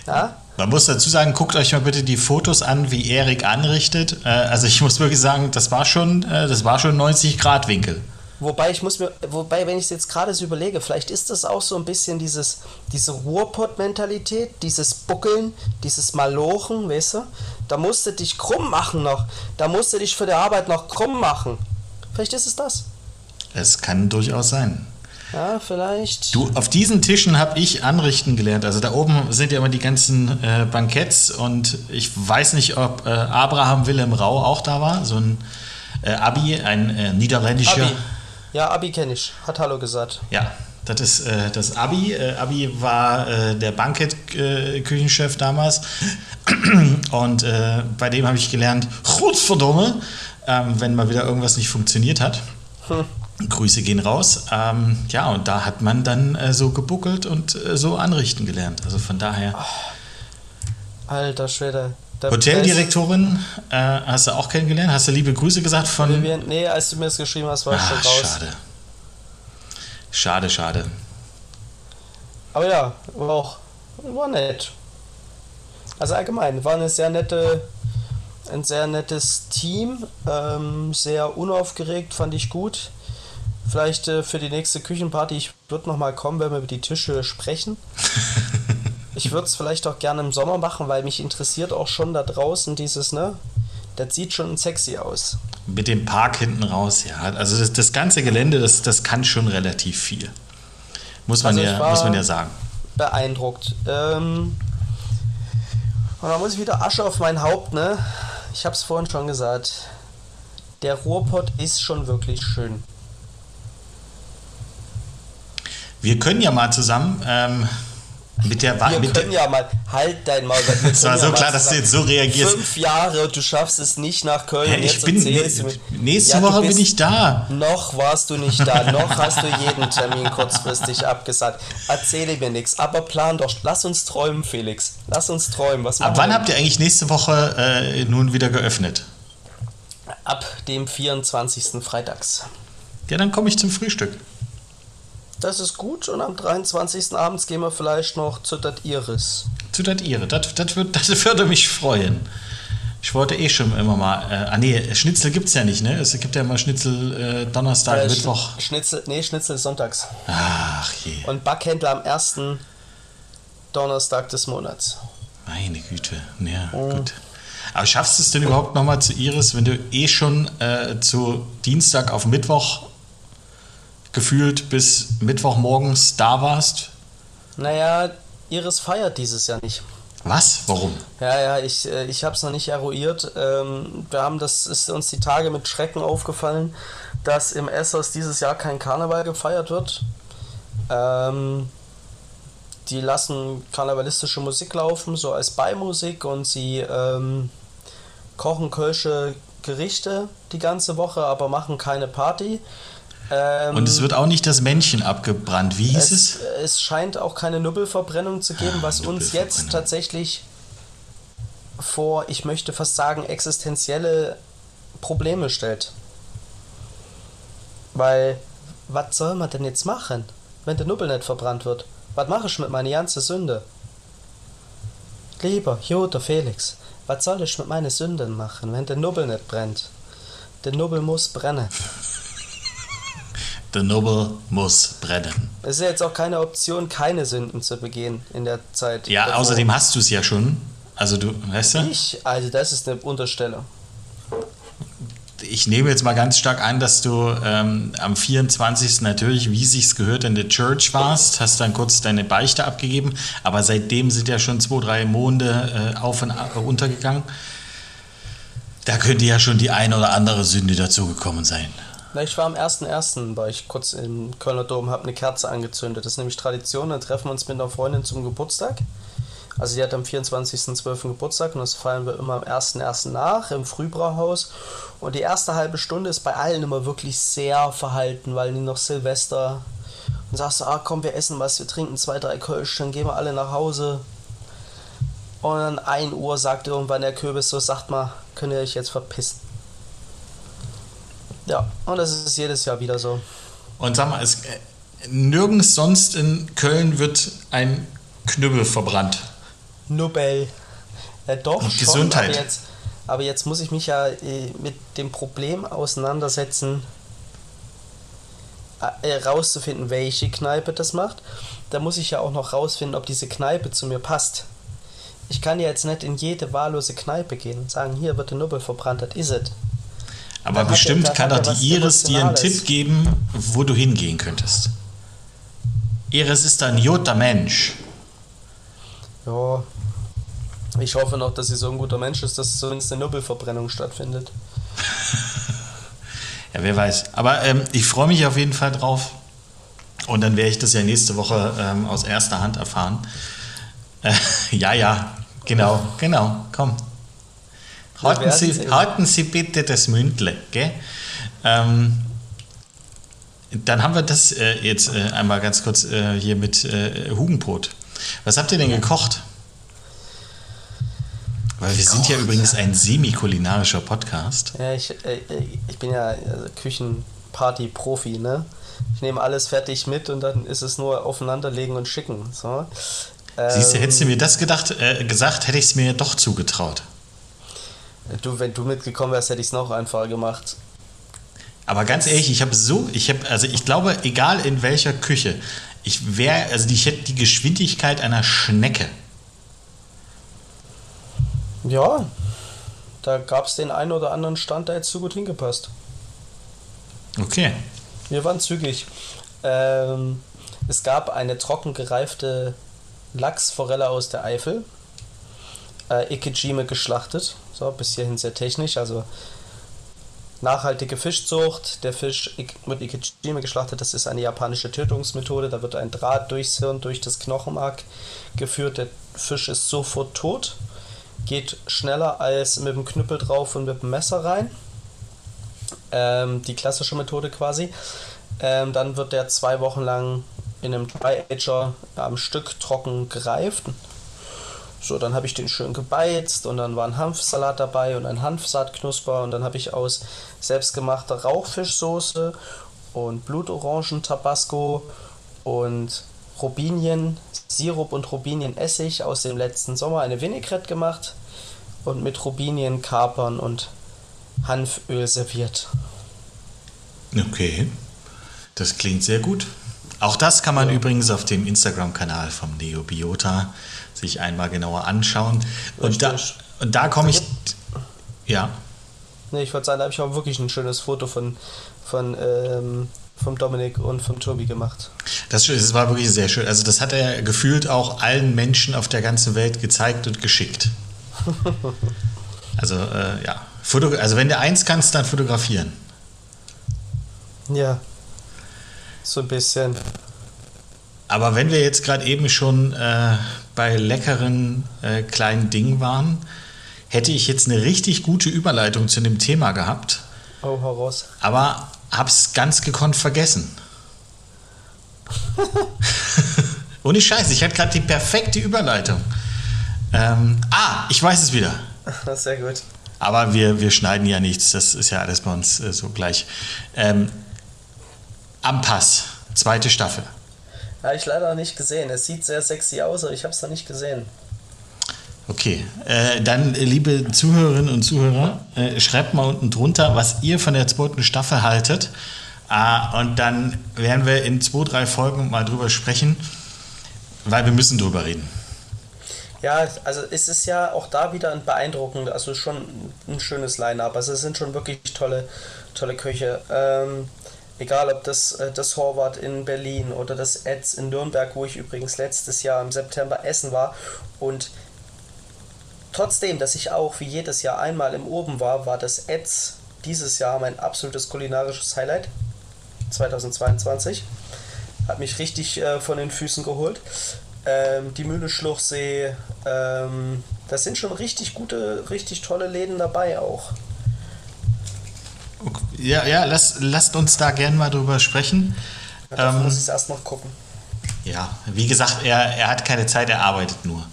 Ja? Man muss dazu sagen, guckt euch mal bitte die Fotos an, wie Erik anrichtet. Äh, also ich muss wirklich sagen, das war schon, äh, das war schon 90 Grad Winkel. Wobei ich muss mir, wobei, wenn ich es jetzt gerade so überlege, vielleicht ist das auch so ein bisschen dieses, diese Ruhrpott-Mentalität, dieses Buckeln, dieses Malochen, weißt du? Da musst du dich krumm machen noch. Da musst du dich für die Arbeit noch krumm machen. Vielleicht ist es das. Es kann durchaus sein. Ja, vielleicht. Du, auf diesen Tischen habe ich anrichten gelernt. Also da oben sind ja immer die ganzen äh, Banketts und ich weiß nicht, ob äh, Abraham Willem Rau auch da war, so ein äh, Abi, ein äh, niederländischer. Abi. Ja, Abi kenne ich. Hat Hallo gesagt. Ja, das ist äh, das Abi. Äh, Abi war der Bankett-Küchenchef damals und bei dem habe ich gelernt, Verdammt, ähm, wenn mal wieder irgendwas nicht funktioniert hat. Hm. Grüße gehen raus. Ähm, ja, und da hat man dann äh, so gebuckelt und äh, so anrichten gelernt. Also von daher. Oh, alter Schwede. Hoteldirektorin äh, hast du auch kennengelernt? Hast du liebe Grüße gesagt von. Vivian, nee, als du mir das geschrieben hast, war ich schon raus. Schade. Schade, schade. Aber ja, war auch war nett. Also allgemein, war eine sehr nette, ein sehr nettes Team, ähm, sehr unaufgeregt, fand ich gut. Vielleicht äh, für die nächste Küchenparty, ich würde noch mal kommen, wenn wir über die Tische sprechen. Ich würde es vielleicht auch gerne im Sommer machen, weil mich interessiert auch schon da draußen dieses, ne? Das sieht schon sexy aus. Mit dem Park hinten raus, ja. Also das, das ganze Gelände, das, das kann schon relativ viel. Muss man, Also ja, muss man ja sagen. Beeindruckt. Ähm, und da muss ich wieder Asche auf mein Haupt, ne? Ich hab's vorhin schon gesagt. Der Ruhrpott ist schon wirklich schön. Wir können ja mal zusammen ähm, mit der Wa- Wir können ja mal, halt dein Maul. Es war so ja klar, dass du jetzt so reagierst. Fünf Jahre und du schaffst es nicht nach Köln. Und ich jetzt bin erzählst mir- nächste Ja, Woche bin ich da. Noch warst du nicht da, noch hast du jeden Termin kurzfristig abgesagt. Erzähle mir nichts, aber plan doch. Lass uns träumen, Felix. Lass uns träumen. Was Ab wann habt ihr eigentlich nächste Woche äh, nun wieder geöffnet? Ab dem 24. Freitags. Ja, dann komme ich zum Frühstück. Das ist gut und am 23. abends gehen wir vielleicht noch zu Dat Iris. Zu dat ihre. Das, das, würd, das würde mich freuen. Ich wollte eh schon immer mal. Äh, ah, nee, Schnitzel gibt es ja nicht, ne? Es gibt ja immer Schnitzel äh, Donnerstag, Äh, Mittwoch. Sch- Schnitzel, nee, Schnitzel sonntags. Ach je, Und Backhändler am ersten Donnerstag des Monats. meine Güte. Ja, Oh. gut. Aber schaffst du es denn überhaupt nochmal zu Iris, wenn du eh schon äh, zu Dienstag auf Mittwoch gefühlt bis Mittwochmorgens da warst? Naja, Iris feiert dieses Jahr nicht. Was? Warum? Ja, ja, ich, äh, ich habe es noch nicht eruiert. Ähm, wir haben das ist uns die Tage mit Schrecken aufgefallen, dass im Essos dieses Jahr kein Karneval gefeiert wird. Ähm, die lassen karnevalistische Musik laufen, so als Beimusik und sie ähm, kochen kölsche Gerichte die ganze Woche, aber machen keine Party. Ähm, Und es wird auch nicht das Männchen abgebrannt. Wie hieß es, es? es scheint auch keine Nubbelverbrennung zu geben, Ah, was uns jetzt tatsächlich vor, ich möchte fast sagen, existenzielle Probleme stellt. Weil, was soll man denn jetzt machen, wenn der Nubbel nicht verbrannt wird? Was mache ich mit meiner ganzen Sünde? Lieber Joder Felix, was soll ich mit meinen Sünden machen, wenn der Nubbel nicht brennt? Der Nubbel muss brennen. Der Nobel muss brennen. Es ist ja jetzt auch keine Option, keine Sünden zu begehen in der Zeit. Ja, davor. außerdem hast du es ja schon. Also du, weißt du? Ich? Also das ist eine Unterstellung. Ich nehme jetzt mal ganz stark an, dass du ähm, am 24. natürlich, wie sich's gehört, in der Church warst, hast dann kurz deine Beichte abgegeben, aber seitdem sind ja schon zwei, drei Monde äh, auf und untergegangen. Da könnte ja schon die eine oder andere Sünde dazugekommen sein. Na, ich war am 1.1. war ich kurz im Kölner Dom, habe eine Kerze angezündet. Das ist nämlich Tradition, dann treffen wir uns mit einer Freundin zum Geburtstag. Also die hat am 24.12. Geburtstag und das feiern wir immer am 1.1. nach im Frühbrauhaus. Und die erste halbe Stunde ist bei allen immer wirklich sehr verhalten, weil die noch Silvester und sagst du, ah komm, wir essen was, wir trinken zwei, drei Kölsch, dann gehen wir alle nach Hause. Und dann 1 Uhr sagt irgendwann der Kürbis so, sagt mal, könnt ihr euch jetzt verpissen. Ja, und das ist jedes Jahr wieder so. Und sag mal, es, äh, nirgends sonst in Köln wird ein Knüppel verbrannt. Nobel. Äh, doch, Und schon, Gesundheit. Aber jetzt, aber jetzt muss ich mich ja äh, mit dem Problem auseinandersetzen, äh, rauszufinden, welche Kneipe das macht. Da muss ich ja auch noch rausfinden, ob diese Kneipe zu mir passt. Ich kann ja jetzt nicht in jede wahllose Kneipe gehen und sagen, hier wird der Nubbel verbrannt, das is it. Aber Dann hat bestimmt dann kann hat doch er die Iris dir einen. Tipp geben, wo du hingehen könntest. Iris ist ein guter Mensch. Ja. Ich hoffe noch, dass sie so ein guter Mensch ist, dass zumindest eine Nubbelverbrennung stattfindet. Ja, wer weiß. Aber ähm, ich freue mich auf jeden Fall drauf. Und dann werde ich das ja nächste Woche ähm, aus erster Hand erfahren. Äh, ja, ja, genau, genau, komm. Halten Sie, halten Sie bitte das Mündle, gell? Ähm, dann haben wir das äh, jetzt äh, einmal ganz kurz äh, hier mit äh, Hugenbrot. Was habt ihr denn gekocht? Weil wir sind ja übrigens ein semi-kulinarischer Podcast. Ja, ich, äh, ich bin ja also Küchenparty-Profi, ne? Ich nehme alles fertig mit und dann ist es nur aufeinanderlegen und schicken. So. Siehst du, Ähm, hättest du mir das gedacht, äh, gesagt, hätte ich es mir doch zugetraut. Du, wenn du mitgekommen wärst, hätte ich es noch einfacher gemacht. Aber ganz ehrlich, ich habe so, ich habe, also ich glaube, egal in welcher Küche, ich wäre, also ich hätte die Geschwindigkeit einer Schnecke Ja, da gab es den einen oder anderen Stand, der jetzt so gut hingepasst. Okay. Wir waren zügig. Ähm, es gab eine trocken gereifte Lachsforelle aus der Eifel. Äh, Ikejime geschlachtet. So, bis hierhin sehr technisch. Also nachhaltige Fischzucht. Der Fisch wird Ikejime geschlachtet. Das ist eine japanische Tötungsmethode. Da wird ein Draht durchs Hirn, durch das Knochenmark geführt. Der Fisch ist sofort tot. Geht schneller als mit dem Knüppel drauf und mit dem Messer rein. Ähm, die klassische Methode quasi. Ähm, dann wird der zwei Wochen lang in einem Dry-Ager am Stück trocken gereift. So, dann habe ich den schön gebeizt und dann war ein Hanfsalat dabei und ein Hanfsaatknusper und dann habe ich aus selbstgemachter Rauchfischsoße und Blutorangen-Tabasco und Robinien, Sirup und Robinienessig aus dem letzten Sommer eine Vinaigrette gemacht und mit Robinienkapern und Hanföl serviert. Okay, das klingt sehr gut. Auch das kann man ja. übrigens auf dem Instagram-Kanal vom Neobiota sich einmal genauer anschauen. Und da, und da komme ich. Ja. Nee, ich wollte sagen, da habe ich auch wirklich ein schönes Foto von, von ähm, vom Dominik und vom Tobi gemacht. Das, das war wirklich sehr schön. Also das hat er gefühlt auch allen Menschen auf der ganzen Welt gezeigt und geschickt. also äh, ja, Foto, also wenn du eins kannst, dann fotografieren. Ja, so ein bisschen. Aber wenn wir jetzt gerade eben schon äh, bei leckeren äh, kleinen Dingen waren, hätte ich jetzt eine richtig gute Überleitung zu dem Thema gehabt. Oh, heraus. Aber hab's ganz gekonnt vergessen. Ohne Scheiß, ich hatte gerade die perfekte Überleitung. Ähm, ah, ich weiß es wieder. Sehr gut. Aber wir, wir schneiden ja nichts, das ist ja alles bei uns äh, so gleich. Ähm, am Pass, zweite Staffel. Habe ich leider nicht gesehen. Es sieht sehr sexy aus, aber ich habe es noch nicht gesehen. Okay, äh, dann liebe Zuhörerinnen und Zuhörer, äh, schreibt mal unten drunter, was ihr von der zweiten Staffel haltet. Äh, und dann werden wir in zwei, drei Folgen mal drüber sprechen, weil wir müssen drüber reden. Ja, also es ist ja auch da wieder ein beeindruckend, also schon ein schönes Line-Up. Also es sind schon wirklich tolle, tolle Köche. Ähm, Egal ob das, äh, das Horvath in Berlin oder das Eds in Nürnberg, wo ich übrigens letztes Jahr im September essen war. Und trotzdem, dass ich auch wie jedes Jahr einmal im Oben war, war das Eds dieses Jahr mein absolutes kulinarisches Highlight. 2022. Hat mich richtig äh, von den Füßen geholt. Ähm, die Mühle Schluchsee, ähm, das sind schon richtig gute, richtig tolle Läden dabei auch. Ja, ja, lass, lasst uns da gerne mal drüber sprechen. Ja, ähm, muss ich es erst noch gucken. Ja, wie gesagt, er, er hat keine Zeit, er arbeitet nur.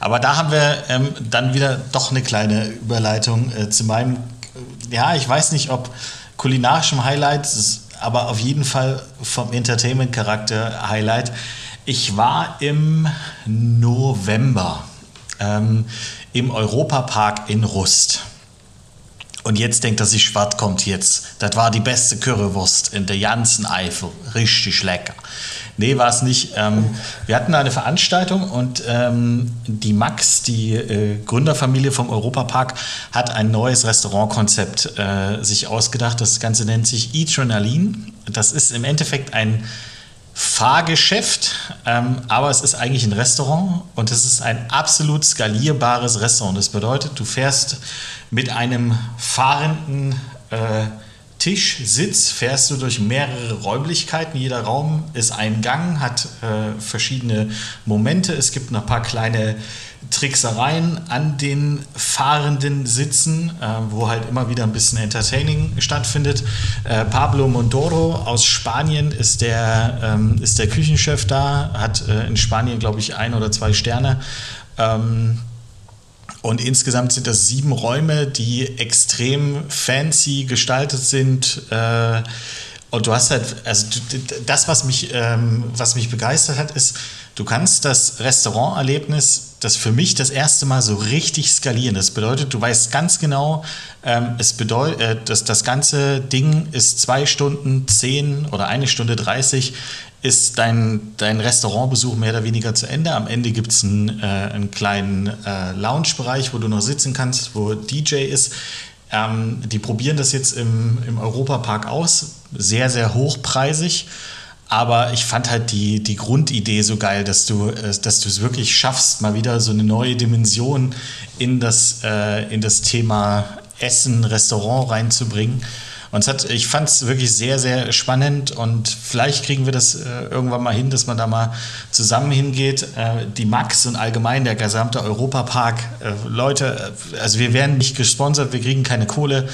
Aber da haben wir ähm, dann wieder doch eine kleine Überleitung äh, zu meinem, ja, ich weiß nicht, ob kulinarischem Highlight, aber auf jeden Fall vom Entertainment-Charakter Highlight. Ich war im November ähm, im Europapark in Rust. Und jetzt denkt er sich, was kommt jetzt? Das war die beste Currywurst in der ganzen Eifel. Richtig lecker. Nee, war es nicht. Ähm, wir hatten eine Veranstaltung und ähm, die Max, die äh, Gründerfamilie vom Europapark, hat ein neues Restaurantkonzept äh, sich ausgedacht. Das Ganze nennt sich Adrenaline. Das ist im Endeffekt ein Fahrgeschäft, ähm, aber es ist eigentlich ein Restaurant und es ist ein absolut skalierbares Restaurant. Das bedeutet, du fährst mit einem fahrenden äh, Tischsitz, fährst du durch mehrere Räumlichkeiten. Jeder Raum ist ein Gang, hat äh, verschiedene Momente. Es gibt noch ein paar kleine Tricksereien an den fahrenden Sitzen, äh, wo halt immer wieder ein bisschen Entertaining stattfindet. Äh, Pablo Mondoro aus Spanien ist der, ähm, ist der Küchenchef da, hat äh, in Spanien, glaube ich, ein oder zwei Sterne. Ähm, und insgesamt sind das sieben Räume, die extrem fancy gestaltet sind. Äh, und du hast halt, also das, was mich, ähm, was mich begeistert hat, ist, du kannst das Restauranterlebnis das für mich das erste Mal so richtig skalieren. Das bedeutet, du weißt ganz genau, ähm, es bedeutet, äh, dass das ganze Ding ist zwei Stunden zehn oder eine Stunde dreißig ist dein, dein Restaurantbesuch mehr oder weniger zu Ende. Am Ende gibt es einen, äh, einen kleinen äh, Lounge-Bereich, wo du noch sitzen kannst, wo DJ ist. Ähm, die probieren das jetzt im, im Europapark aus. Sehr, sehr hochpreisig. Aber ich fand halt die, die Grundidee so geil, dass du, äh, dass du es wirklich schaffst, mal wieder so eine neue Dimension in das, äh, in das Thema Essen, Restaurant reinzubringen. Und hat, ich fand es wirklich sehr, sehr spannend und vielleicht kriegen wir das äh, irgendwann mal hin, dass man da mal zusammen hingeht. Äh, die Max und allgemein der gesamte Europapark. Äh, Leute, äh, also wir werden nicht gesponsert, wir kriegen keine Kohle.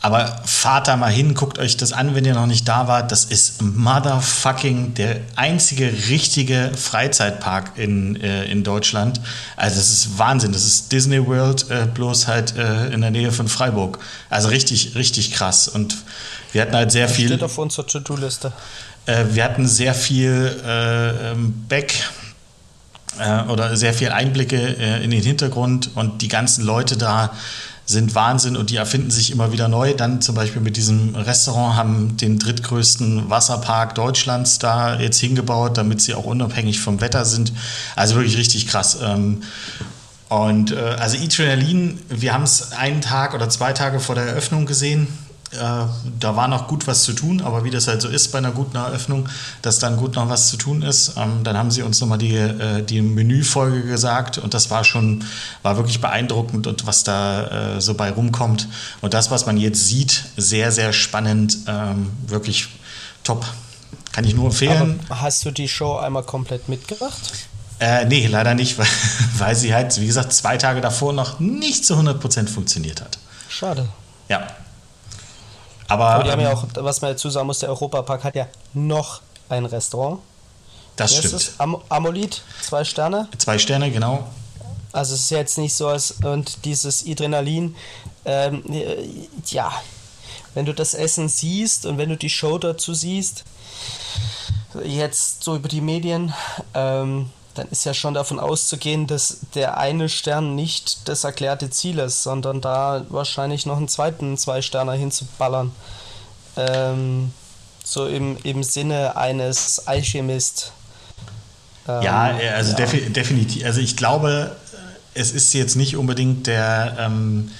Aber fahrt da mal hin, guckt euch das an, wenn ihr noch nicht da wart. Das ist motherfucking der einzige richtige Freizeitpark in, äh, in Deutschland. Also das ist Wahnsinn. Das ist Disney World, äh, bloß halt äh, in der Nähe von Freiburg. Also richtig, richtig krass. Und wir hatten halt sehr das viel... Steht auf unserer To-Do-Liste. Äh, wir hatten sehr viel äh, ähm, Back äh, oder sehr viel Einblicke in den Hintergrund und die ganzen Leute da sind Wahnsinn und die erfinden sich immer wieder neu. Dann zum Beispiel mit diesem Restaurant haben den drittgrößten Wasserpark Deutschlands da jetzt hingebaut, damit sie auch unabhängig vom Wetter sind. Also wirklich richtig krass. Ähm, und äh, also Adrenalin, wir haben es einen Tag oder zwei Tage vor der Eröffnung gesehen. Äh, da war noch gut was zu tun, aber wie das halt so ist bei einer guten Eröffnung, dass dann gut noch was zu tun ist. Ähm, dann haben sie uns nochmal die, äh, die Menüfolge gesagt und das war schon, war wirklich beeindruckend und was da äh, so bei rumkommt. Und das, was man jetzt sieht, sehr, sehr spannend, ähm, wirklich top. Kann ich nur empfehlen. Aber hast du die Show einmal komplett mitgemacht? Äh, nee, leider nicht, weil, weil sie halt, wie gesagt, zwei Tage davor noch nicht zu 100% funktioniert hat. Schade. Ja, aber, die haben ja ähm, auch, was man dazu sagen muss, der Europapark hat ja noch ein Restaurant. Das Wie stimmt. Am Amolid, zwei Sterne. Zwei Sterne, genau. Also es ist jetzt nicht so, als und dieses Adrenalin, ähm, ja, wenn du das Essen siehst und wenn du die Show dazu siehst, jetzt so über die Medien, ähm, dann ist ja schon davon auszugehen, dass der eine Stern nicht das erklärte Ziel ist, sondern da wahrscheinlich noch einen zweiten Zwei-Sterner hinzuballern. Ähm, so im, im Sinne eines Alchemist. Ähm, ja, also ja. Defi definitiv. Also ich glaube, es ist jetzt nicht unbedingt der, ähm,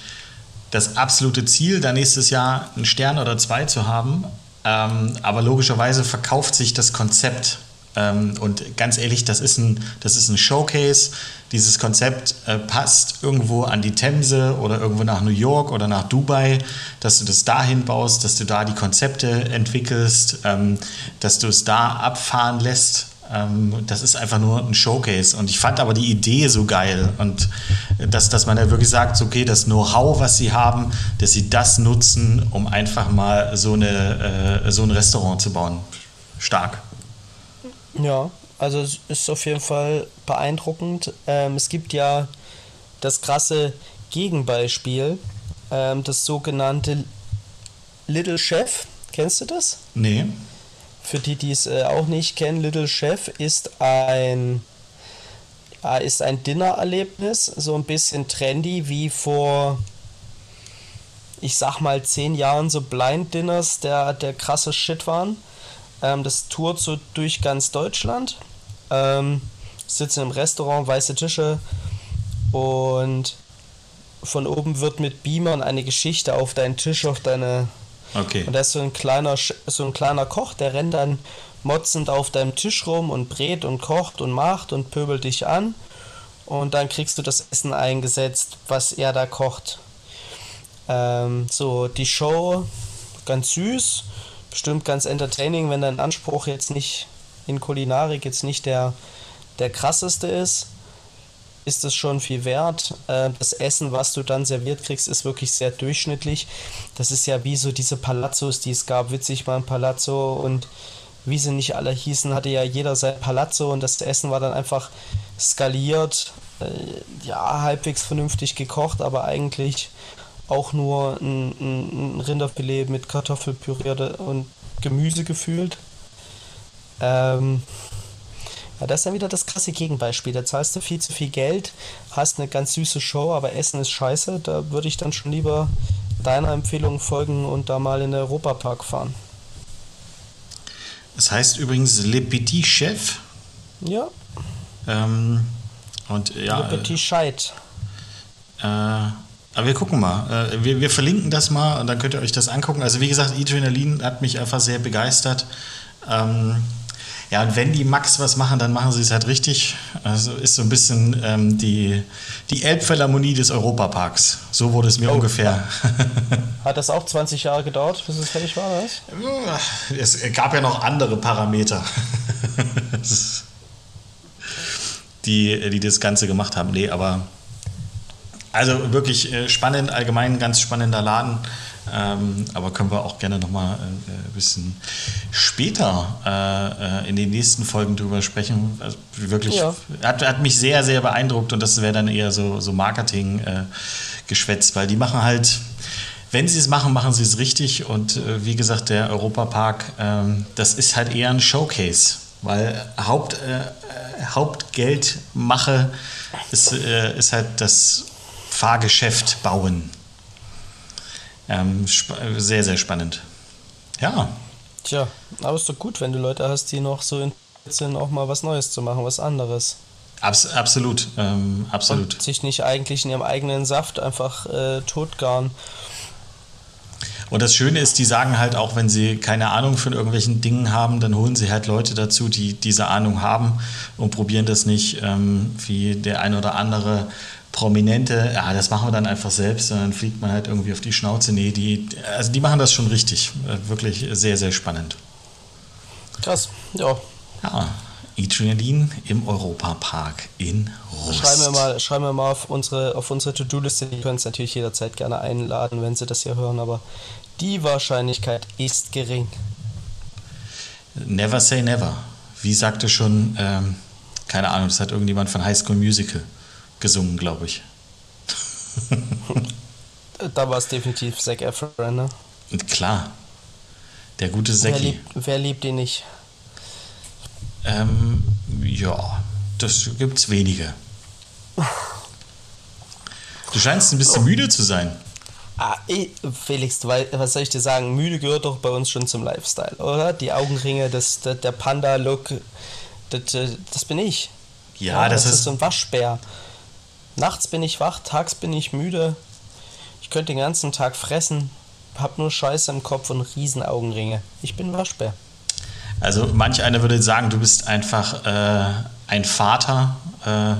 das absolute Ziel, da nächstes Jahr einen Stern oder zwei zu haben. Ähm, aber logischerweise verkauft sich das Konzept und ganz ehrlich, das ist ein, das ist ein Showcase. Dieses Konzept äh, passt irgendwo an die Themse oder irgendwo nach New York oder nach Dubai, dass du das dahin baust, dass du da die Konzepte entwickelst, ähm, dass du es da abfahren lässt. Ähm, das ist einfach nur ein Showcase. Und ich fand aber die Idee so geil. Und dass, dass man ja wirklich sagt, okay, das Know-how, was sie haben, dass sie das nutzen, um einfach mal so, eine, äh, so ein Restaurant zu bauen. Stark. Ja, also es ist auf jeden Fall beeindruckend. Ähm, es gibt ja das krasse Gegenbeispiel, ähm, das sogenannte Little Chef. Kennst du das? Nee. Für die, die es äh, auch nicht kennen, Little Chef ist ein äh, ist ein Dinnererlebnis, so ein bisschen trendy wie vor ich sag mal zehn Jahren so Blind Dinners, der der krasse Shit waren. Ähm, das tourt so durch ganz Deutschland. Ähm, sitzen im Restaurant, weiße Tische und von oben wird mit Beamern eine Geschichte auf deinen Tisch, auf deine. Okay. Und da ist so ein kleiner, so ein kleiner Koch, der rennt dann motzend auf deinem Tisch rum und brät und kocht und macht und pöbelt dich an. Und dann kriegst du das Essen eingesetzt, was er da kocht. Ähm, so, die Show ganz süß bestimmt ganz entertaining, wenn dein Anspruch jetzt nicht in Kulinarik jetzt nicht der, der krasseste ist, ist es schon viel wert. Äh, das Essen, was du dann serviert kriegst, ist wirklich sehr durchschnittlich. Das ist ja wie so diese Palazzos, die es gab. Witzig mal ein Palazzo und wie sie nicht alle hießen, hatte ja jeder sein Palazzo und das Essen war dann einfach skaliert, äh, ja, halbwegs vernünftig gekocht, aber eigentlich auch nur ein, ein Rinderfilet mit Kartoffelpüree und Gemüse gefühlt. Ähm, Ja, das ist dann wieder das krasse Gegenbeispiel. Da zahlst du viel zu viel Geld, hast eine ganz süße Show, aber Essen ist scheiße. Da würde ich dann schon lieber deiner Empfehlung folgen und da mal in den Europapark fahren. Es heißt übrigens Le Petit Chef. Ja. Ähm, und ja. Le Petit Scheit. Äh, aber wir gucken mal. Äh, wir, wir verlinken das mal und dann könnt ihr euch das angucken. Also wie gesagt, Adrenalin hat mich einfach sehr begeistert. Ähm, ja, und wenn die Max was machen, dann machen sie es halt richtig. Also ist so ein bisschen ähm, die, die Elbphilharmonie des Europaparks. So wurde es mir oh, ungefähr. Hat das auch 20 Jahre gedauert, bis es fertig war, was? Es gab ja noch andere Parameter, die, die das Ganze gemacht haben. Nee, aber also wirklich äh, spannend, allgemein ganz spannender Laden. Ähm, aber können wir auch gerne nochmal äh, ein bisschen später äh, äh, in den nächsten Folgen drüber sprechen. Also wirklich, ja. hat, hat mich sehr, sehr beeindruckt und das wäre dann eher so, so Marketing-Geschwätz, äh, weil die machen halt, wenn sie es machen, machen sie es richtig und äh, wie gesagt, der Europapark, ähm, das ist halt eher ein Showcase, weil Haupt, äh, Hauptgeldmache ist, ist halt das Fahrgeschäft bauen. Ähm, sehr, sehr spannend. Ja. Tja, aber ist doch gut, wenn du Leute hast, die noch so interessiert sind, auch mal was Neues zu machen, was anderes. Abs absolut, ähm, absolut. Und sich nicht eigentlich in ihrem eigenen Saft einfach äh, totgaren. Und das Schöne ist, die sagen halt auch, wenn sie keine Ahnung von irgendwelchen Dingen haben, dann holen sie halt Leute dazu, die diese Ahnung haben und probieren das nicht ähm, wie der ein oder andere Prominente, ja, das machen wir dann einfach selbst, dann fliegt man halt irgendwie auf die Schnauze. Nee, die, also die machen das schon richtig. Äh, wirklich sehr, sehr spannend. Krass, ja. Ja, Adrenalin im Europapark in Rust. Schreiben wir mal, schreiben wir mal auf unsere, auf unsere To-Do-Liste. Die können es natürlich jederzeit gerne einladen, wenn sie das hier hören, aber die Wahrscheinlichkeit ist gering. Never say never. Wie sagte schon, ähm, keine Ahnung, das hat irgendjemand von High School Musical gesungen, glaube ich. da war es definitiv Zac Efron, ne? Klar. Der gute Zac. Wer liebt, wer liebt ihn nicht? Ähm, ja, das gibt's wenige. Du scheinst ein bisschen oh. müde zu sein. Ah, ey, Felix, was soll ich dir sagen? Müde gehört doch bei uns schon zum Lifestyle, oder? Die Augenringe, das, der, der Panda-Look, das, das bin ich. Ja, ja das, das ist, ist so ein Waschbär. Nachts bin ich wach, tags bin ich müde. Ich könnte den ganzen Tag fressen, hab nur Scheiße im Kopf und Riesenaugenringe. Ich bin Waschbär. Also manch einer würde sagen, du bist einfach äh, ein Vater äh,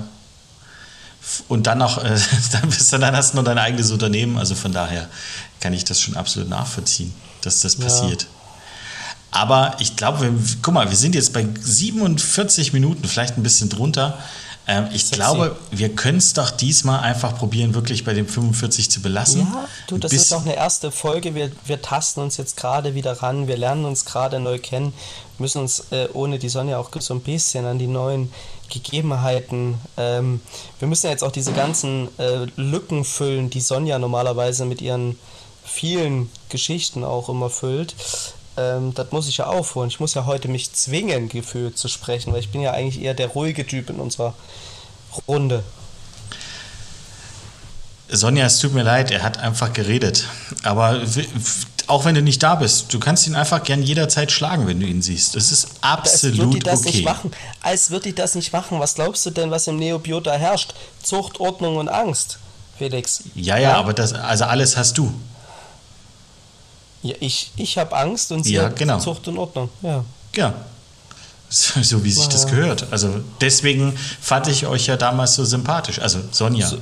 und dann noch, äh, dann, bist du, dann hast du nur dein eigenes Unternehmen. Also von daher kann ich das schon absolut nachvollziehen, dass das passiert. Ja. Aber ich glaube, guck mal, wir sind jetzt bei 47 Minuten, vielleicht ein bisschen drunter. Ähm, ich Sexy. glaube, wir können es doch diesmal einfach probieren, wirklich bei dem 45 zu belassen. Ja, du, das Bis ist auch eine erste Folge. Wir, wir tasten uns jetzt gerade wieder ran. Wir lernen uns gerade neu kennen, müssen uns äh, ohne die Sonne auch so ein bisschen an die neuen Gegebenheiten. Ähm, wir müssen jetzt auch diese ganzen äh, Lücken füllen, die Sonja normalerweise mit ihren vielen Geschichten auch immer füllt. Ähm, das muss ich ja aufholen. Ich muss ja heute mich zwingen, gefühlt zu sprechen, weil ich bin ja eigentlich eher der ruhige Typ in unserer Runde. Sonja, es tut mir leid, er hat einfach geredet. Aber auch wenn du nicht da bist, du kannst ihn einfach gern jederzeit schlagen, wenn du ihn siehst. Das ist absolut als wird das okay. Nicht machen. Als würde ich das nicht machen. Was glaubst du denn, was im Neobiota herrscht? Zucht, Ordnung und Angst, Felix. Ja, ja, ja? aber das, also alles hast du. Ja, ich, ich habe Angst und sie ja, hat genau. Zucht und Ordnung. Ja. Ja, so wie sich das gehört. Also deswegen fand ich euch ja damals so sympathisch. Also Sonja. So,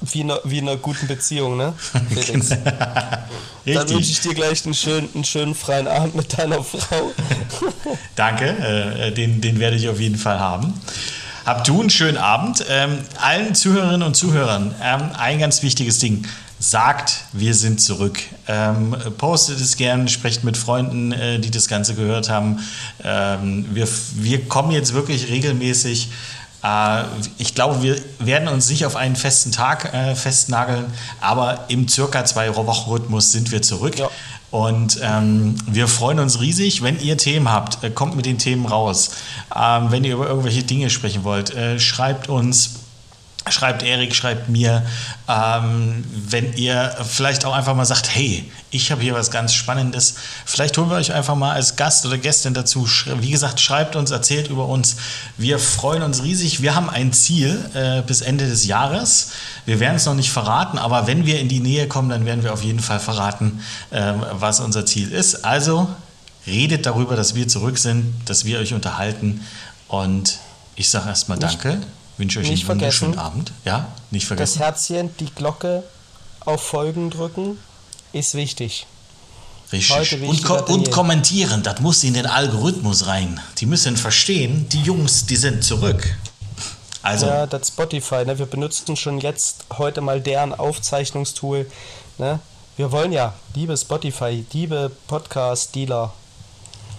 wie in, einer, wie in einer guten Beziehung, ne? Felix. Dann wünsche ich dir gleich einen schönen, einen schönen freien Abend mit deiner Frau. Danke, äh, den, den werde ich auf jeden Fall haben. Habt du einen schönen Abend. Ähm, allen Zuhörerinnen und Zuhörern ähm, ein ganz wichtiges Ding sagt, wir sind zurück. Ähm, postet es gern, sprecht mit Freunden, äh, die das Ganze gehört haben. Ähm, wir, wir kommen jetzt wirklich regelmäßig. Äh, ich glaube, wir werden uns nicht auf einen festen Tag äh, festnageln, aber im circa zwei Wochen Rhythmus sind wir zurück. Ja. Und ähm, wir freuen uns riesig, wenn ihr Themen habt, äh, kommt mit den Themen raus. Ähm, wenn ihr über irgendwelche Dinge sprechen wollt, äh, schreibt uns Schreibt Erik, schreibt mir, ähm, wenn ihr vielleicht auch einfach mal sagt, hey, ich habe hier was ganz Spannendes, vielleicht holen wir euch einfach mal als Gast oder Gästin dazu. Wie gesagt, schreibt uns, erzählt über uns. Wir freuen uns riesig. Wir haben ein Ziel äh, bis Ende des Jahres. Wir werden es noch nicht verraten, aber wenn wir in die Nähe kommen, dann werden wir auf jeden Fall verraten, äh, was unser Ziel ist. Also redet darüber, dass wir zurück sind, dass wir euch unterhalten und ich sage erstmal Danke. Nicht wünsche euch nicht einen wunderschönen Abend. Ja, nicht vergessen. Das Herzchen, die Glocke auf Folgen drücken, ist wichtig. Richtig. Und, ko und kommentieren, das muss in den Algorithmus rein. Die müssen verstehen, die Jungs, die sind zurück. Also. Ja, das Spotify, ne? wir benutzen schon jetzt heute mal deren Aufzeichnungstool. Ne? Wir wollen ja, liebe Spotify, liebe Podcast-Dealer,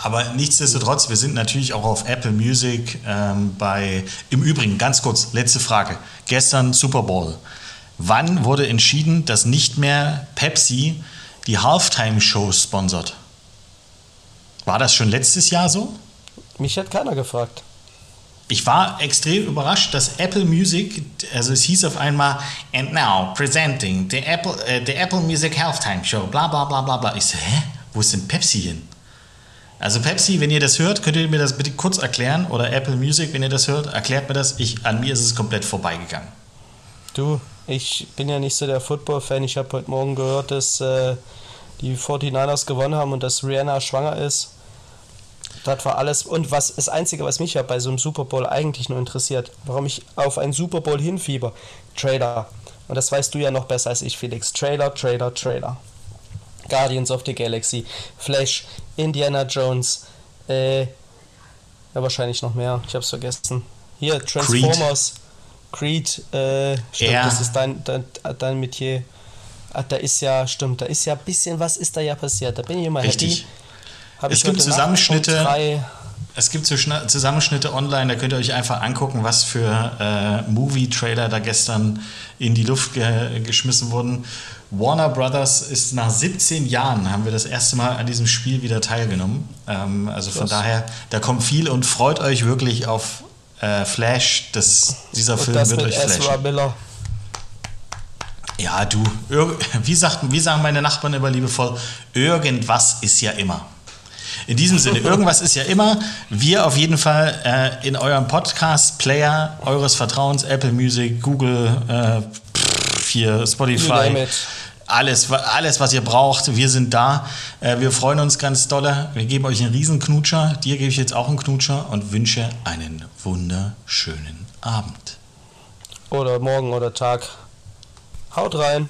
aber nichtsdestotrotz, wir sind natürlich auch auf Apple Music ähm, bei. Im Übrigen, ganz kurz, letzte Frage. Gestern Super Bowl. Wann wurde entschieden, dass nicht mehr Pepsi die Halftime-Show sponsert? War das schon letztes Jahr so? Mich hat keiner gefragt. Ich war extrem überrascht, dass Apple Music, also es hieß auf einmal, and now presenting the Apple, uh, the Apple Music Halftime Show, bla bla bla bla bla. Ich so, hä? Wo ist denn Pepsi hin? Also Pepsi, wenn ihr das hört, könnt ihr mir das bitte kurz erklären oder Apple Music, wenn ihr das hört, erklärt mir das. Ich, an mir ist es komplett vorbeigegangen. Du, ich bin ja nicht so der Football-Fan. Ich habe heute Morgen gehört, dass äh, die 49ers gewonnen haben und dass Rihanna schwanger ist. Das war alles. Und was das Einzige, was mich ja bei so einem Super Bowl eigentlich nur interessiert, warum ich auf einen Super Bowl hinfieber, Trailer. Und das weißt du ja noch besser als ich, Felix. Trailer, Trailer, Trailer. Guardians of the Galaxy, Flash, Indiana Jones, äh, ja, wahrscheinlich noch mehr, ich hab's vergessen. Hier, Transformers, Creed, Creed äh, stimmt, ja. das ist dein, dein, dein Metier. Ah, da ist ja, stimmt, da ist ja ein bisschen was ist da ja passiert. Da bin ich immer Richtig. happy. es gibt Zusammenschnitte. Es gibt Zusammenschnitte online, da könnt ihr euch einfach angucken, was für äh, Movie-Trailer da gestern in die Luft ge geschmissen wurden. Warner Brothers ist nach 17 Jahren, haben wir das erste Mal an diesem Spiel wieder teilgenommen. Ähm, also von daher, da kommt viel und freut euch wirklich auf äh, Flash. Das, dieser und Film das wird euch flashen. Miller. Ja, du, wie, sagt, wie sagen meine Nachbarn immer liebevoll, irgendwas ist ja immer. In diesem Sinne, irgendwas ist ja immer. Wir auf jeden Fall äh, in eurem Podcast-Player eures Vertrauens, Apple Music, Google, äh, hier Spotify alles, alles, was ihr braucht. Wir sind da. Äh, wir freuen uns ganz dolle. Wir geben euch einen riesen Knutscher. Dir gebe ich jetzt auch einen Knutscher und wünsche einen wunderschönen Abend. Oder morgen oder Tag. Haut rein.